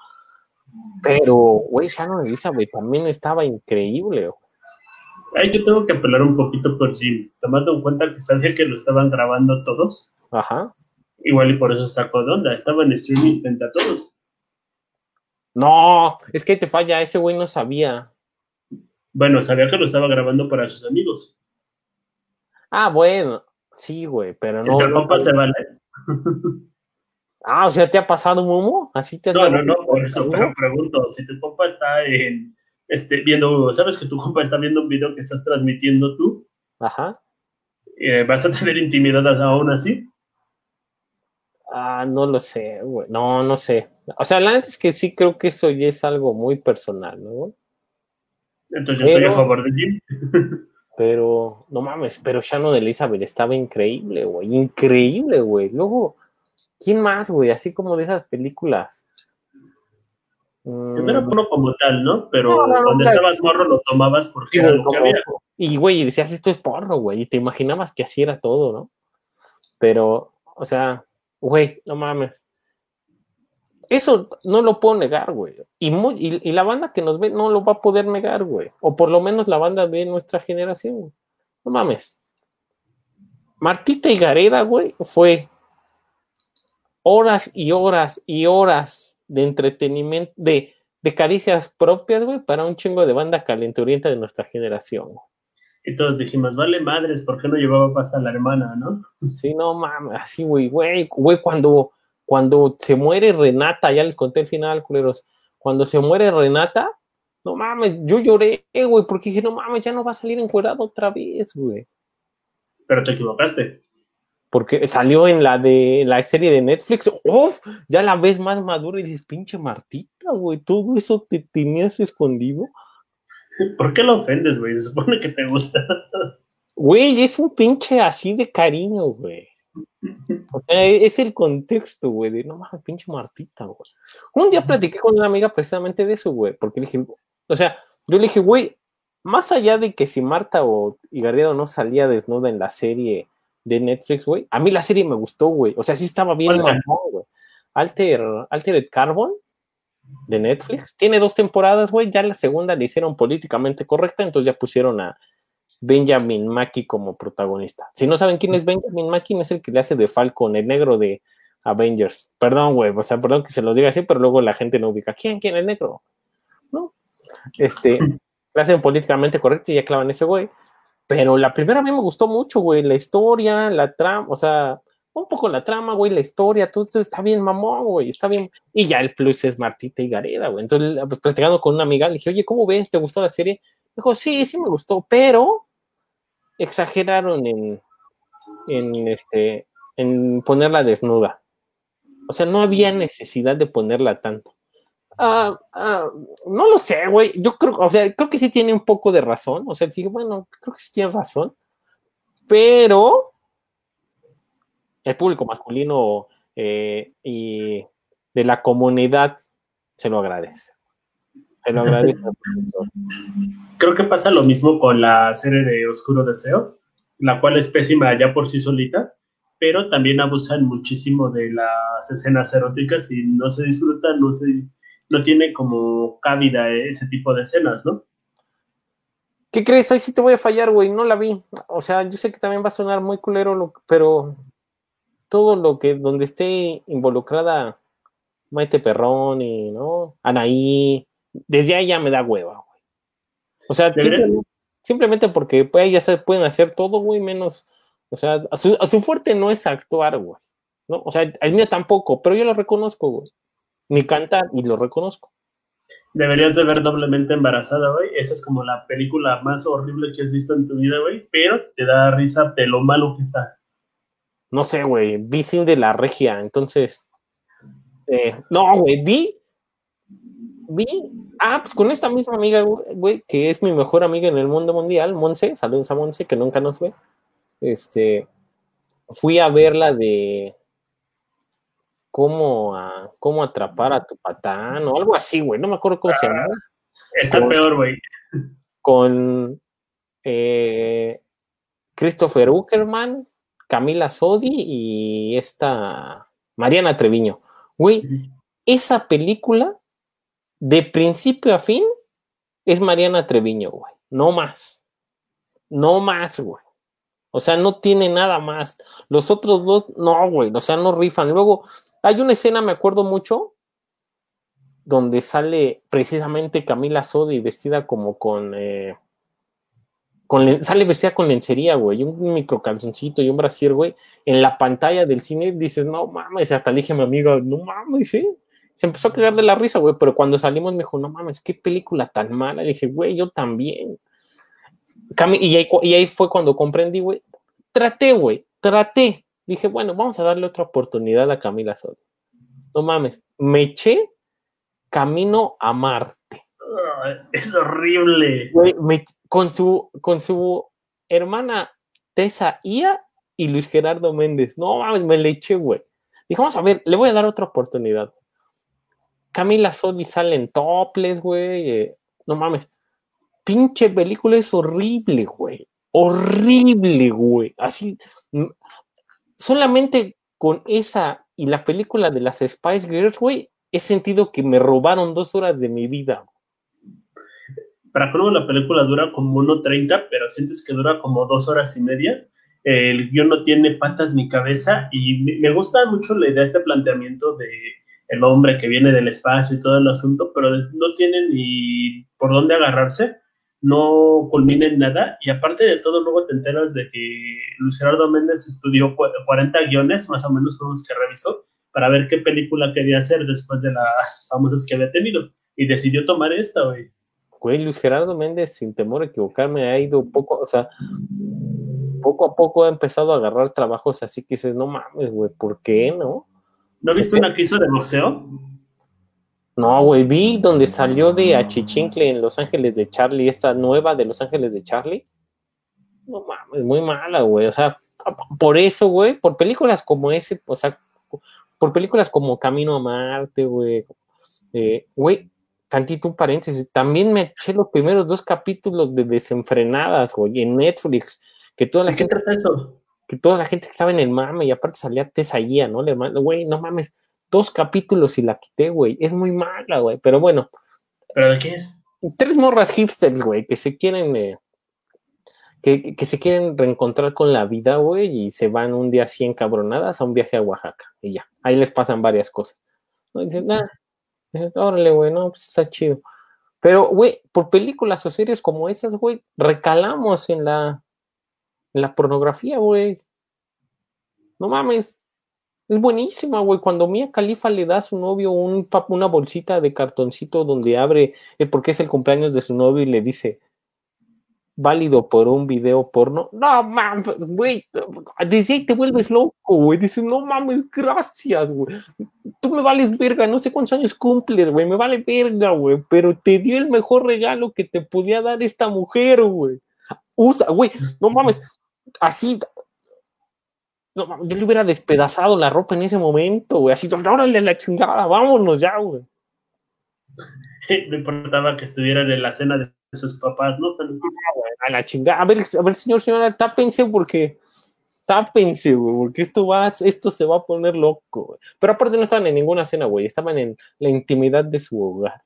Pero, güey, Shannon Elizabeth también estaba increíble, güey. Ay, yo tengo que apelar un poquito por Jim, tomando en cuenta que sabía que lo estaban grabando todos. Ajá. Igual y por eso sacó de onda, estaba en streaming frente a todos. No, es que te falla, ese güey no sabía. Bueno, sabía que lo estaba grabando para sus amigos. Ah, bueno, sí, güey, pero no. El compa se vale. Ah, o sea, ¿te ha pasado Momo? ¿Así te No, no, no, por eso pero pregunto, si tu compa está en, este, viendo, ¿sabes que tu compa está viendo un video que estás transmitiendo tú? Ajá. Eh, ¿Vas a tener intimidad aún así? Ah, no lo sé, güey. No, no sé. O sea, la es que sí creo que eso ya es algo muy personal, ¿no? Entonces yo estoy a favor de Jim. pero, no mames, pero Shannon Elizabeth estaba increíble, güey. Increíble, güey. Luego, ¿quién más, güey? Así como de esas películas. No era mm. puro como tal, ¿no? Pero cuando estabas morro lo tomabas porque era lo que había. Y, güey, decías, esto es porro, güey. Y te imaginabas que así era todo, ¿no? Pero, o sea, güey, no mames. Eso no lo puedo negar, güey. Y, y, la banda que nos ve no lo va a poder negar, güey. O por lo menos la banda de nuestra generación. No mames. Martita y Gareda, güey, fue horas y horas y horas de entretenimiento, de, de caricias propias, güey, para un chingo de banda calenturienta de nuestra generación. Y todos dijimos, vale madres, ¿por qué no llevaba pasta la hermana, no? Sí, no mames, así, güey, güey, güey, cuando, cuando se muere Renata, ya les conté el final, culeros, cuando se muere Renata, no mames, yo lloré, güey, porque dije, no mames, ya no va a salir encuadrado otra vez, güey. Pero te equivocaste. Porque salió en la de la serie de Netflix, ¡Uf! Ya la ves más madura y dices, pinche Martita, güey, todo eso te tenías escondido. [LAUGHS] ¿Por qué lo ofendes, güey? Se supone que te gusta. Güey, es un pinche así de cariño, güey. O sea, es el contexto, güey, de no mames, pinche Martita, güey. Un día platiqué con una amiga precisamente de eso, güey, porque le dije, o sea, yo le dije, güey, más allá de que si Marta o Garrido no salía desnuda en la serie de Netflix, güey, a mí la serie me gustó, güey. O sea, sí estaba bien güey. Alter, Altered Carbon de Netflix. Tiene dos temporadas, güey. Ya la segunda le hicieron políticamente correcta, entonces ya pusieron a Benjamin Mackie como protagonista. Si no saben quién es Benjamin Mackie, es el que le hace de Falcon, el negro de Avengers. Perdón, güey, o sea, perdón que se lo diga así, pero luego la gente no ubica. ¿Quién? ¿Quién? El negro. ¿No? Este, le hacen políticamente correcto y ya clavan ese güey. Pero la primera a mí me gustó mucho, güey. La historia, la trama, o sea, un poco la trama, güey, la historia, todo esto está bien mamón, güey, está bien. Y ya el plus es Martita y Gareda, güey. Entonces, pues, platicando con una amiga, le dije, oye, ¿cómo ves? ¿Te gustó la serie? dijo, sí, sí me gustó, pero exageraron en, en, este, en ponerla desnuda. O sea, no había necesidad de ponerla tanto. Uh, uh, no lo sé, güey. Yo creo, o sea, creo que sí tiene un poco de razón. O sea, sí, bueno, creo que sí tiene razón. Pero el público masculino eh, y de la comunidad se lo agradece. Se lo agradece. [LAUGHS] Creo que pasa lo mismo con la serie de Oscuro Deseo, la cual es pésima ya por sí solita, pero también abusan muchísimo de las escenas eróticas y no se disfrutan, no se no tiene como cabida ese tipo de escenas, ¿no? ¿Qué crees? Ahí sí te voy a fallar, güey. No la vi. O sea, yo sé que también va a sonar muy culero, pero todo lo que, donde esté involucrada Maite Perrón y, ¿no? Anaí, desde ahí ya me da hueva, güey. O sea, simplemente, porque pues, ya se pueden hacer todo, güey, menos, o sea, a su, a su fuerte no es actuar, güey. ¿no? O sea, al mío tampoco, pero yo lo reconozco, güey. Ni cantar, y lo reconozco. Deberías de ver doblemente embarazada, güey. Esa es como la película más horrible que has visto en tu vida, güey. Pero te da risa de lo malo que está no sé, güey, vi sin de la regia, entonces, eh, no, güey, vi, vi, ah, pues con esta misma amiga, güey, que es mi mejor amiga en el mundo mundial, Monse, saludos a Monse, que nunca nos ve, este, fui a ver la de cómo, cómo atrapar a tu patán o algo así, güey, no me acuerdo cómo se llama. Está peor, güey. Con eh, Christopher Uckerman, Camila Sodi y esta Mariana Treviño. Güey, esa película, de principio a fin, es Mariana Treviño, güey. No más. No más, güey. O sea, no tiene nada más. Los otros dos, no, güey. O sea, no rifan. Luego, hay una escena, me acuerdo mucho, donde sale precisamente Camila Sodi vestida como con eh, sale vestida con lencería, güey, un micro calzoncito y un brasier, güey, en la pantalla del cine dices, no mames, hasta le dije a mi amiga, no mames, sí. Se empezó a quedar de la risa, güey, pero cuando salimos me dijo, no mames, qué película tan mala. Dije, güey, yo también. Y ahí, y ahí fue cuando comprendí, güey. Traté, güey, traté. Dije, bueno, vamos a darle otra oportunidad a Camila Soto. No mames, me eché camino a Marte. [LAUGHS] es horrible. Con su, con su hermana Tessa Ia y Luis Gerardo Méndez. No mames, me le eché, güey. Dije, vamos a ver, le voy a dar otra oportunidad. Camila Sodi sale en toples, güey. Eh, no mames. Pinche película es horrible, güey. Horrible, güey. Así. Solamente con esa y la película de las Spice Girls, güey, he sentido que me robaron dos horas de mi vida. Para colmo la película dura como 1.30, pero sientes que dura como dos horas y media. El guion no tiene patas ni cabeza y me gusta mucho la idea, este planteamiento de el hombre que viene del espacio y todo el asunto, pero no tiene ni por dónde agarrarse, no culmina en nada. Y aparte de todo luego te enteras de que Luis Gerardo Méndez estudió 40 guiones, más o menos con los que revisó, para ver qué película quería hacer después de las famosas que había tenido. Y decidió tomar esta, güey güey, Luis Gerardo Méndez, sin temor a equivocarme, ha ido poco, o sea, poco a poco ha empezado a agarrar trabajos así que dices, no mames, güey, ¿por qué no? ¿No viste una que hizo de boxeo? No, güey, vi donde salió de Achichincle en Los Ángeles de Charlie, esta nueva de Los Ángeles de Charlie. No mames, muy mala, güey. O sea, por eso, güey, por películas como ese, o sea, por películas como Camino a Marte, güey. Eh, güey, tantito un paréntesis, también me eché los primeros dos capítulos de Desenfrenadas, güey, en Netflix, que toda la gente... eso? Que toda la gente estaba en el mame y aparte salía Tessa Guía, ¿no? Le güey, no mames, dos capítulos y la quité, güey. Es muy mala, güey. Pero bueno. ¿Pero de qué es? Tres morras hipsters, güey, que se quieren. Eh, que, que, se quieren reencontrar con la vida, güey, y se van un día así encabronadas a un viaje a Oaxaca. Y ya. Ahí les pasan varias cosas. ¿no? Dicen, ah, órale, güey, no, pues está chido. Pero, güey, por películas o series como esas, güey, recalamos en la, la pornografía, güey. No mames. Es buenísima, güey. Cuando Mia Califa le da a su novio un, una bolsita de cartoncito donde abre, eh, porque es el cumpleaños de su novio y le dice, válido por un video porno. No mames, güey. Desde ahí te vuelves loco, güey. Dices, no mames, gracias, güey. Tú me vales verga, no sé cuántos años cumples, güey. Me vale verga, güey. Pero te dio el mejor regalo que te podía dar esta mujer, güey. Usa, güey. No mames. Así, no, yo le hubiera despedazado la ropa en ese momento, güey. Así, órale la chingada, vámonos ya, güey. [LAUGHS] No importaba que estuvieran en la cena de sus papás, ¿no? A la chingada. A ver, a ver, señor, señora, tápense porque. Tápense, güey, porque esto va, esto se va a poner loco, güey. Pero aparte no estaban en ninguna cena, güey. Estaban en la intimidad de su hogar.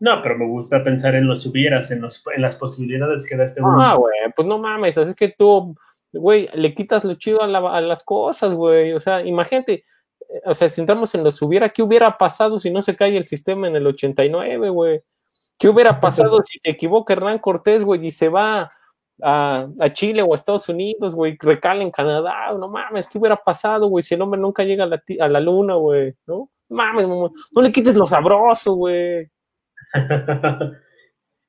No, pero me gusta pensar en los hubieras, en, los, en las posibilidades que da este mundo. Ah, güey, pues no mames, así es que tú güey, le quitas lo chido a, las cosas, güey. O sea, imagínate, o sea, si entramos en los hubiera, ¿qué hubiera pasado si no se cae el sistema en el 89, güey? ¿Qué hubiera pasado si se equivoca Hernán Cortés, güey, y se va a, Chile o a Estados Unidos, güey, recala en Canadá? No mames, ¿qué hubiera pasado, güey, si el hombre nunca llega a la, a la luna, güey? ¿No? Mames, no le quites lo sabroso, güey. [LAUGHS]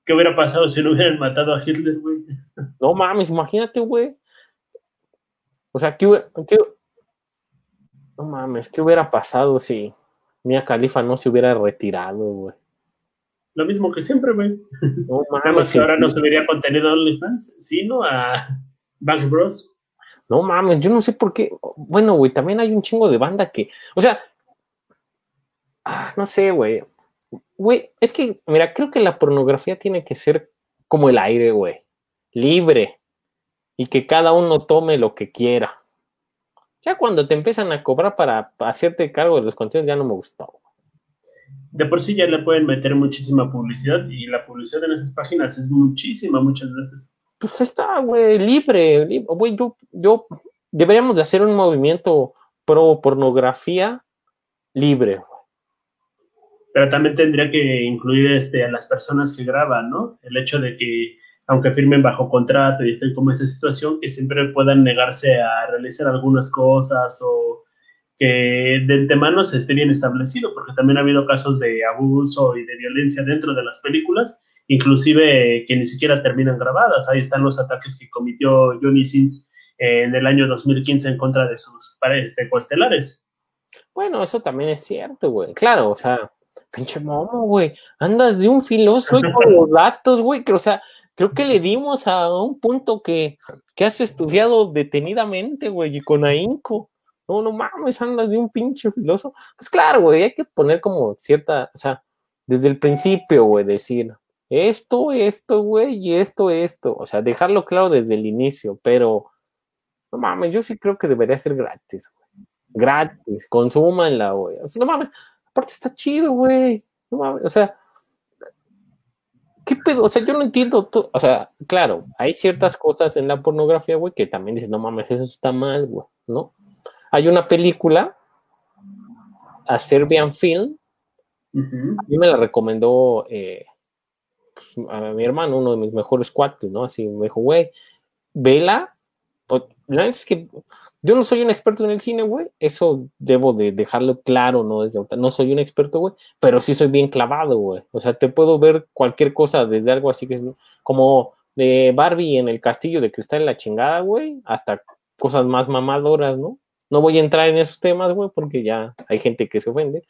¿Qué hubiera pasado si no hubieran matado a Hitler, güey? No mames, imagínate, güey. O sea, ¿qué, no mames, ¿qué hubiera pasado si Mia Khalifa no se hubiera retirado, güey? Lo mismo que siempre, güey. No [LAUGHS] mames. ahora no subiría contenido a OnlyFans, sino a Bank Bros. No mames, yo no sé por qué. Bueno, güey, también hay un chingo de banda que. O sea. Ah, no sé, güey. Güey, es que, mira, creo que la pornografía tiene que ser como el aire, güey. Libre y que cada uno tome lo que quiera. Ya cuando te empiezan a cobrar para hacerte cargo de los contenidos, ya no me gustó. De por sí ya le pueden meter muchísima publicidad y la publicidad en esas páginas es muchísima muchas veces. Pues está, güey, libre, Güey, yo, yo, deberíamos de hacer un movimiento pro pornografía libre. Pero también tendría que incluir este, a las personas que graban, ¿no? El hecho de que aunque firmen bajo contrato y estén como esa situación, que siempre puedan negarse a realizar algunas cosas o que de antemano se esté bien establecido, porque también ha habido casos de abuso y de violencia dentro de las películas, inclusive que ni siquiera terminan grabadas. Ahí están los ataques que cometió Johnny Sins en el año 2015 en contra de sus pares de coestelares. Bueno, eso también es cierto, güey. Claro, o sea, pinche momo, güey. Andas de un filoso con los datos, güey, que, o sea, creo que le dimos a un punto que, que has estudiado detenidamente, güey, y con ahínco. No, no mames, andas de un pinche filoso. Pues claro, güey, hay que poner como cierta, o sea, desde el principio, güey, decir esto, esto, güey, y esto, esto. O sea, dejarlo claro desde el inicio, pero no mames, yo sí creo que debería ser gratis, güey. Gratis, consúmanla, güey. O sea, no mames, aparte está chido, güey. No mames, o sea, ¿qué pedo? O sea, yo no entiendo todo. O sea, claro, hay ciertas cosas en la pornografía, güey, que también dices, no mames, eso está mal, güey, ¿no? Hay una película, a Serbian Film, a mí me la recomendó eh, pues, a mi hermano, uno de mis mejores cuates, ¿no? Así me dijo, güey, vela. La es que yo no soy un experto en el cine, güey. Eso debo de dejarlo claro, ¿no? No soy un experto, güey, pero sí soy bien clavado, güey. O sea, te puedo ver cualquier cosa desde algo así que es como de Barbie en el castillo de cristal en la chingada, güey, hasta cosas más mamadoras, ¿no? No voy a entrar en esos temas, güey, porque ya hay gente que se ofende.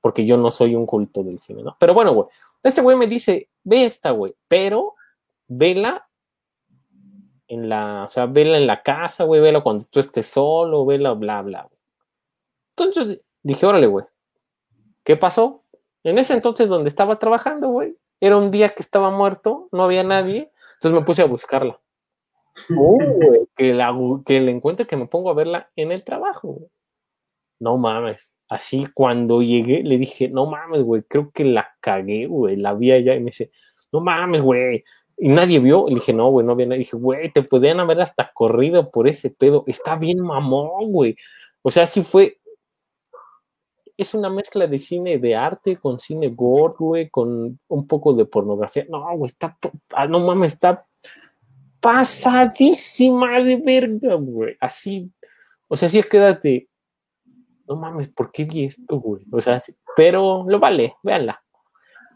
porque yo no soy un culto del cine, ¿no? Pero bueno, güey, este güey me dice, ve esta, güey, pero vela en la, o sea, vela en la casa, güey, vela cuando tú estés solo, vela, bla, bla, güey. Entonces dije, órale, güey, ¿qué pasó? En ese entonces donde estaba trabajando, güey, era un día que estaba muerto, no había nadie, entonces me puse a buscarla. Oh, [LAUGHS] que, la, que le encuentre que me pongo a verla en el trabajo. No mames. Así cuando llegué le dije, no mames, güey, creo que la cagué, güey, la vi allá y me dice, no mames, güey. Y nadie vio. Le dije, no, güey, no había nadie. dije, güey, te podían haber hasta corrido por ese pedo. Está bien mamón, güey. O sea, sí fue. Es una mezcla de cine de arte con cine gore, güey, con un poco de pornografía. No, güey, está. Ah, no mames, está pasadísima de verga, güey. Así, o sea, sí quédate, no mames, ¿por qué vi esto, güey? O sea, pero lo vale, véanla.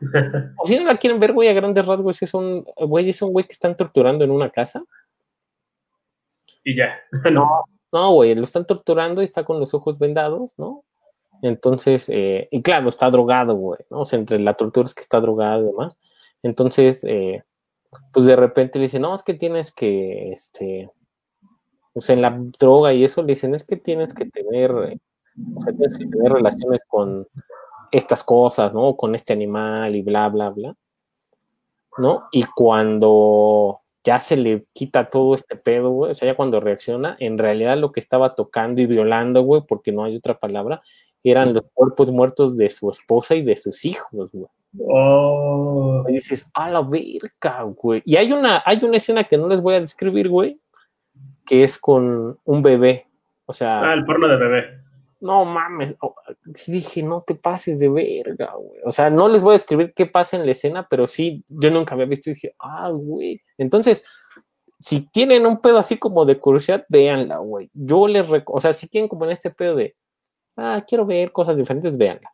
[LAUGHS] O si no la quieren ver, güey, a grandes rasgos, es un, güey, es un güey que están torturando en una casa. Y ya. [LAUGHS] no, no, güey, lo están torturando y está con los ojos vendados, ¿no? Entonces, eh, y claro, está drogado, güey, ¿no? O sea, entre la tortura es que está drogado y demás. Entonces, eh, pues de repente le dicen, no, es que tienes que, este, o sea, en la droga y eso le dicen, es que tienes que tener, relaciones con estas cosas, ¿no? Con este animal y bla, bla, bla, ¿no? Y cuando ya se le quita todo este pedo, o sea, ya cuando reacciona, en realidad lo que estaba tocando y violando, güey, porque no hay otra palabra, eran los cuerpos muertos de su esposa y de sus hijos, güey. Oh. Dices, a la verga, güey. Y hay una, hay una escena que no les voy a describir, güey, que es con un bebé. O sea. Ah, el porno de bebé. No mames. Dije, no te pases de verga, güey. O sea, no les voy a describir qué pasa en la escena, pero sí, yo nunca había visto y dije, ah, güey. Entonces, si tienen un pedo así como de curiosidad, véanla, güey. Yo les, o sea, si tienen como en este pedo de, ah, quiero ver cosas diferentes, véanla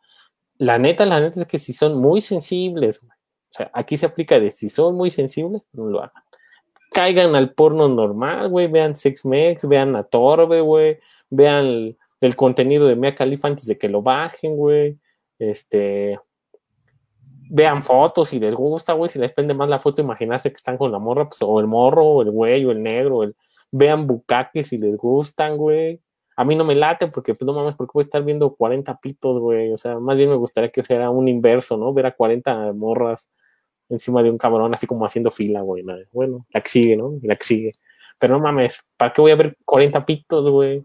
la neta, la neta es que si son muy sensibles, o sea, aquí se aplica de si son muy sensibles, no lo hagan. Caigan al porno normal, güey, vean Sex Mex, vean a Torbe, güey, vean el, contenido de Mia Khalifa antes de que lo bajen, güey. Este, vean fotos si les gusta, güey, si les pende más la foto, imaginarse que están con la morra, pues, o el morro, o el güey, o el negro, vean bucaques si les gustan, güey a mí no me late porque, pues no mames, porque voy a estar viendo 40 pitos, güey. O sea, más bien me gustaría que fuera un inverso, ¿no? Ver a 40 morras encima de un cabrón, así como haciendo fila, güey. Bueno, la que sigue, ¿no? La que sigue. Pero no mames, ¿para qué voy a ver 40 pitos, güey?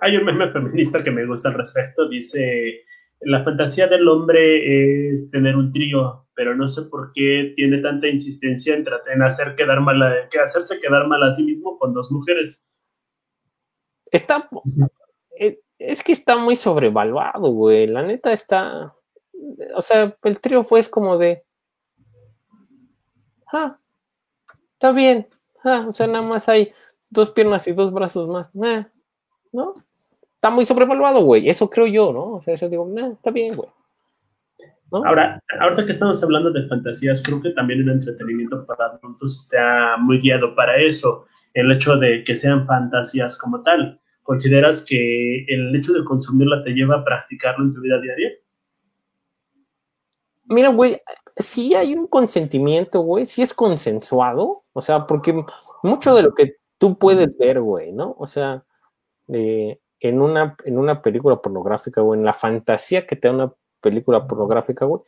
Hay un meme feminista que me gusta al respecto. Dice: La fantasía del hombre es tener un trío, pero no sé por qué tiene tanta insistencia en, en hacer quedar mal que hacerse quedar mal a sí mismo con dos mujeres Está. Eh, es que está muy sobrevaluado, güey. La neta está. O sea, el trío fue es como de. Ah, está bien. Ah, o sea, nada más hay dos piernas y dos brazos más. ¿No? Está muy sobrevaluado, güey. Eso creo yo, ¿no? O sea, eso digo, está bien, güey. Ahora, ahorita que estamos hablando de fantasías, creo que también el entretenimiento para adultos está muy guiado para eso. El hecho de que sean fantasías como tal. ¿Consideras que el hecho de consumirla te lleva a practicarlo en tu vida diaria? Mira, güey, sí hay un consentimiento, güey, sí es consensuado, o sea, porque mucho de lo que tú puedes ver, güey, ¿no? O sea, en, una, en una película pornográfica, o en la fantasía que te da una película pornográfica, güey,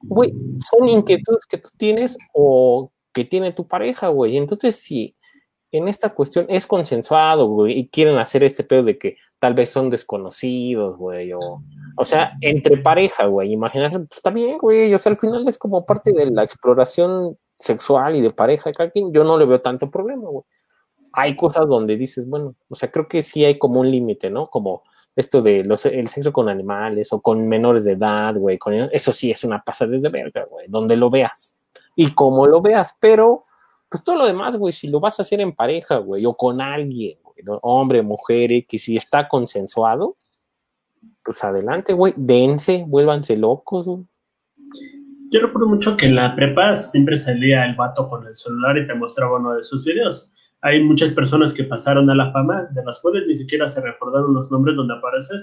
güey, son inquietudes que tú tienes o que tiene tu pareja, güey. Entonces, si en esta cuestión es consensuado, güey, y quieren hacer este pedo de que tal vez son desconocidos, güey, o, o sea, entre pareja, güey, imagínate, pues está bien, güey, o sea, al final es como parte de la exploración sexual y de pareja de cada yo no le veo tanto problema, güey. Hay cosas donde dices, bueno, o sea, creo que sí hay como un límite, ¿no? Como esto de los, el sexo con animales o con menores de edad, güey, con, eso sí es una pasada de verga, güey, donde lo veas y cómo lo veas, pero pues todo lo demás, güey, si lo vas a hacer en pareja, güey, o con alguien, güey, hombre, mujer, que si está consensuado, pues adelante, güey, dense, vuélvanse locos. Yo recuerdo mucho que en la prepa siempre salía el vato con el celular y te mostraba uno de sus videos. hay muchas personas que pasaron a la fama, de las cuales ni siquiera se recordaron los nombres donde aparece.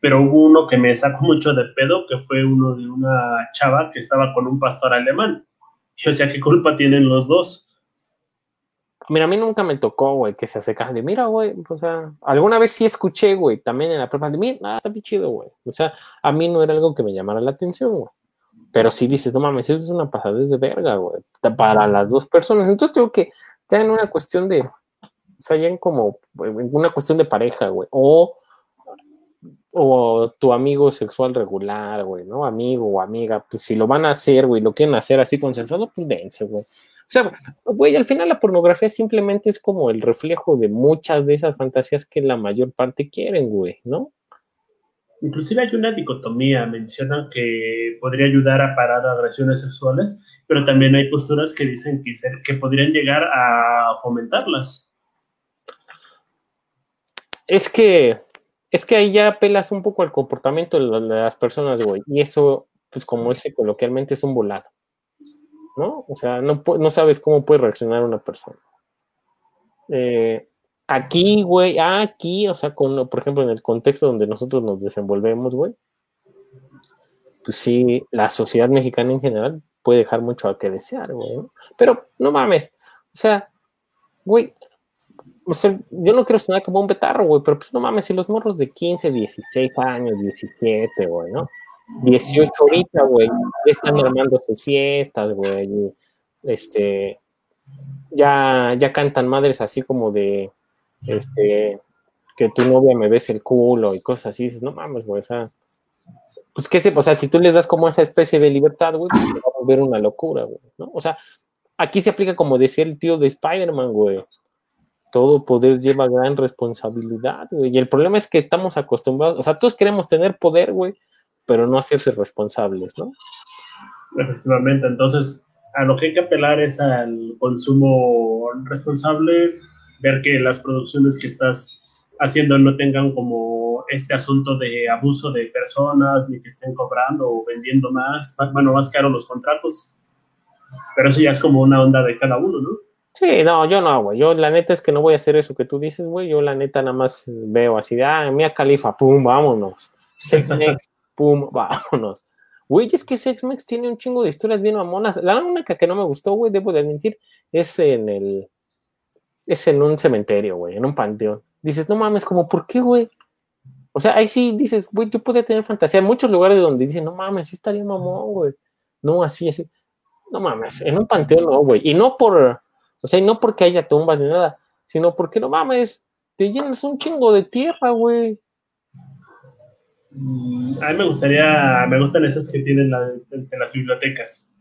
Pero hubo uno que me sacó mucho de pedo, que fue uno de una chava que estaba con un pastor alemán. Y o sea, ¿qué culpa tienen los dos? Mira, a mí nunca me tocó, güey, que se acercaran de, mira, güey, o sea, alguna vez sí escuché, güey, también en la prueba de, mira, está bien chido, güey. O sea, a mí no era algo que me llamara la atención, güey. Pero sí dices, no mames, eso es una pasadez de verga, güey, para las dos personas. Entonces tengo que, ya en una cuestión de, o sea, ya en como, en una cuestión de pareja, güey, o, o tu amigo sexual regular, güey, ¿no? Amigo o amiga, pues si lo van a hacer, güey, lo quieren hacer así consensuado, pues dense, güey. O sea, güey, al final la pornografía simplemente es como el reflejo de muchas de esas fantasías que la mayor parte quieren, güey, ¿no? Inclusive hay una dicotomía, mencionan que podría ayudar a parar agresiones sexuales, pero también hay posturas que dicen que, que podrían llegar a fomentarlas. Es que, es que ahí ya apelas un poco al comportamiento de las personas, güey, y eso, pues como dice coloquialmente, es un volado. ¿No? O sea, no, no sabes cómo puede reaccionar una persona. Eh, aquí, güey, aquí, o sea, con, por ejemplo, en el contexto donde nosotros nos desenvolvemos, güey, pues sí, la sociedad mexicana en general puede dejar mucho a que desear, güey. Pero, no mames, o sea, güey, o sea, yo no quiero sonar como un betarro, güey, pero pues no mames, si los morros de 15, 16 años, 17, güey, ¿no? 18 ahorita, güey. Ya están armando sus fiestas, güey. Este, ya, ya cantan madres así como de, este, que tu novia me ves el culo y cosas así. no mames, güey, o sea, pues qué sé, o sea, si tú les das como esa especie de libertad, güey, pues va a volver una locura, güey, ¿no? O sea, aquí se aplica como decía el tío de Spider-Man, güey. Todo poder lleva gran responsabilidad, güey. Y el problema es que estamos acostumbrados, o sea, todos queremos tener poder, güey, pero no hacerse responsables, ¿no? Efectivamente, entonces a lo que hay que apelar es al consumo responsable, ver que las producciones que estás haciendo no tengan como este asunto de abuso de personas, ni que estén cobrando o vendiendo más, bueno, más caro los contratos. Pero eso ya es como una onda de cada uno, ¿no? Sí, no, yo no, güey. Yo la neta es que no voy a hacer eso que tú dices, güey. Yo la neta nada más veo así de, ah, mía califa, pum, vámonos. [LAUGHS] pum, [LAUGHS] vámonos. Güey, es que Sex Mex tiene un chingo de historias bien mamonas. La única que no me gustó, güey, debo de admitir, es en el. Es en un cementerio, güey, en un panteón. Dices, no mames, como, ¿por qué, güey? O sea, ahí sí dices, güey, tú puedes tener fantasía. Hay muchos lugares donde dicen, no mames, sí estaría mamón, güey. No, así, así. No mames, en un panteón no, güey. Y no por. O sea, y no porque haya tumbas ni nada, sino porque, no mames, te llenas un chingo de tierra, güey. Mm, a mí me gustaría, me gustan esas que tienen la, de, las bibliotecas.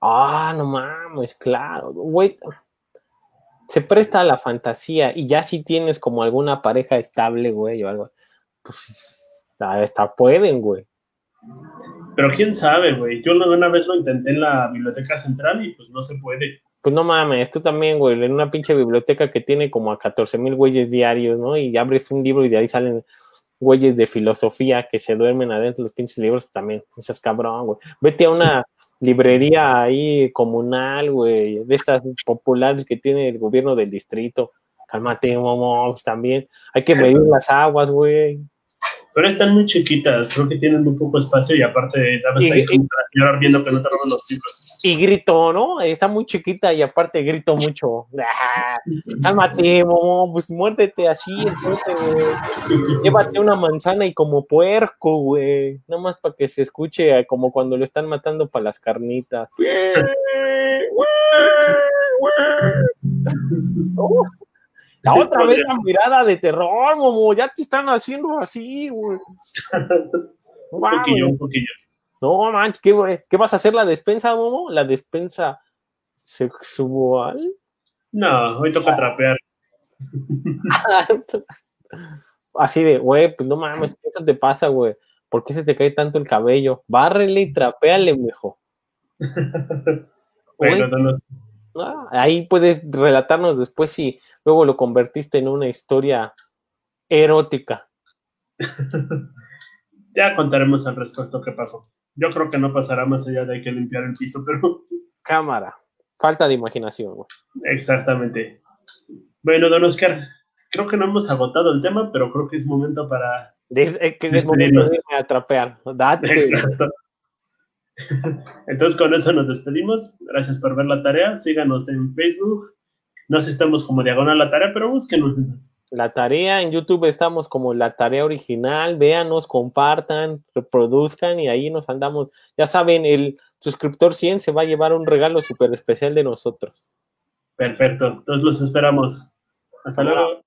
Ah, no mames, claro, güey. Se presta a la fantasía y ya si tienes como alguna pareja estable, güey, o algo, pues hasta pueden, güey. Pero quién sabe, güey. Yo una vez lo intenté en la biblioteca central y pues no se puede. Pues no mames, tú también, güey, en una pinche biblioteca que tiene como a 14 mil güeyes diarios, ¿no? Y abres un libro y de ahí salen güeyes de filosofía que se duermen adentro de los pinches libros también. O sea, es cabrón, güey. Vete a una librería ahí comunal, güey, de estas populares que tiene el gobierno del distrito. Cálmate, momos, también. Hay que medir las aguas, güey pero están muy chiquitas, creo que tienen muy poco espacio y aparte la ahí como viendo que no te roban los libros. Y grito, ¿no? Está muy chiquita y aparte grito mucho. Ah, cálmate, momo, pues muérdete así, güey. Llévate una manzana y como puerco, güey. Nada más para que se escuche como cuando lo están matando para las carnitas. [LAUGHS] [LAUGHS] La otra vez la mirada de terror, Momo, ya te están haciendo así, güey. [LAUGHS] un poquillo, un poquillo. No, man, ¿qué, ¿qué vas a hacer la despensa, Momo? ¿La despensa sexual? No, hoy toca trapear. [LAUGHS] así de, güey, pues no mames, ¿qué te pasa, güey? ¿Por qué se te cae tanto el cabello? Bárrele y trapéale, mejor. [LAUGHS] bueno, no, no, Ah, ahí puedes relatarnos después si luego lo convertiste en una historia erótica. [LAUGHS] ya contaremos al respecto qué pasó. Yo creo que no pasará más allá de que limpiar el piso, pero. [LAUGHS] Cámara. falta de imaginación, güey. Exactamente. Bueno, don Oscar, creo que no hemos agotado el tema, pero creo que es momento para. Eh, que es momento de irme a trapear. Date. Exacto. Entonces, con eso nos despedimos. Gracias por ver la tarea. Síganos en Facebook. No sé si estamos como diagonal la tarea, pero búsquenos. La tarea en YouTube estamos como la tarea original. Véanos, compartan, reproduzcan y ahí nos andamos. Ya saben, el suscriptor 100 se va a llevar un regalo súper especial de nosotros. Perfecto. Entonces los esperamos. Hasta luego.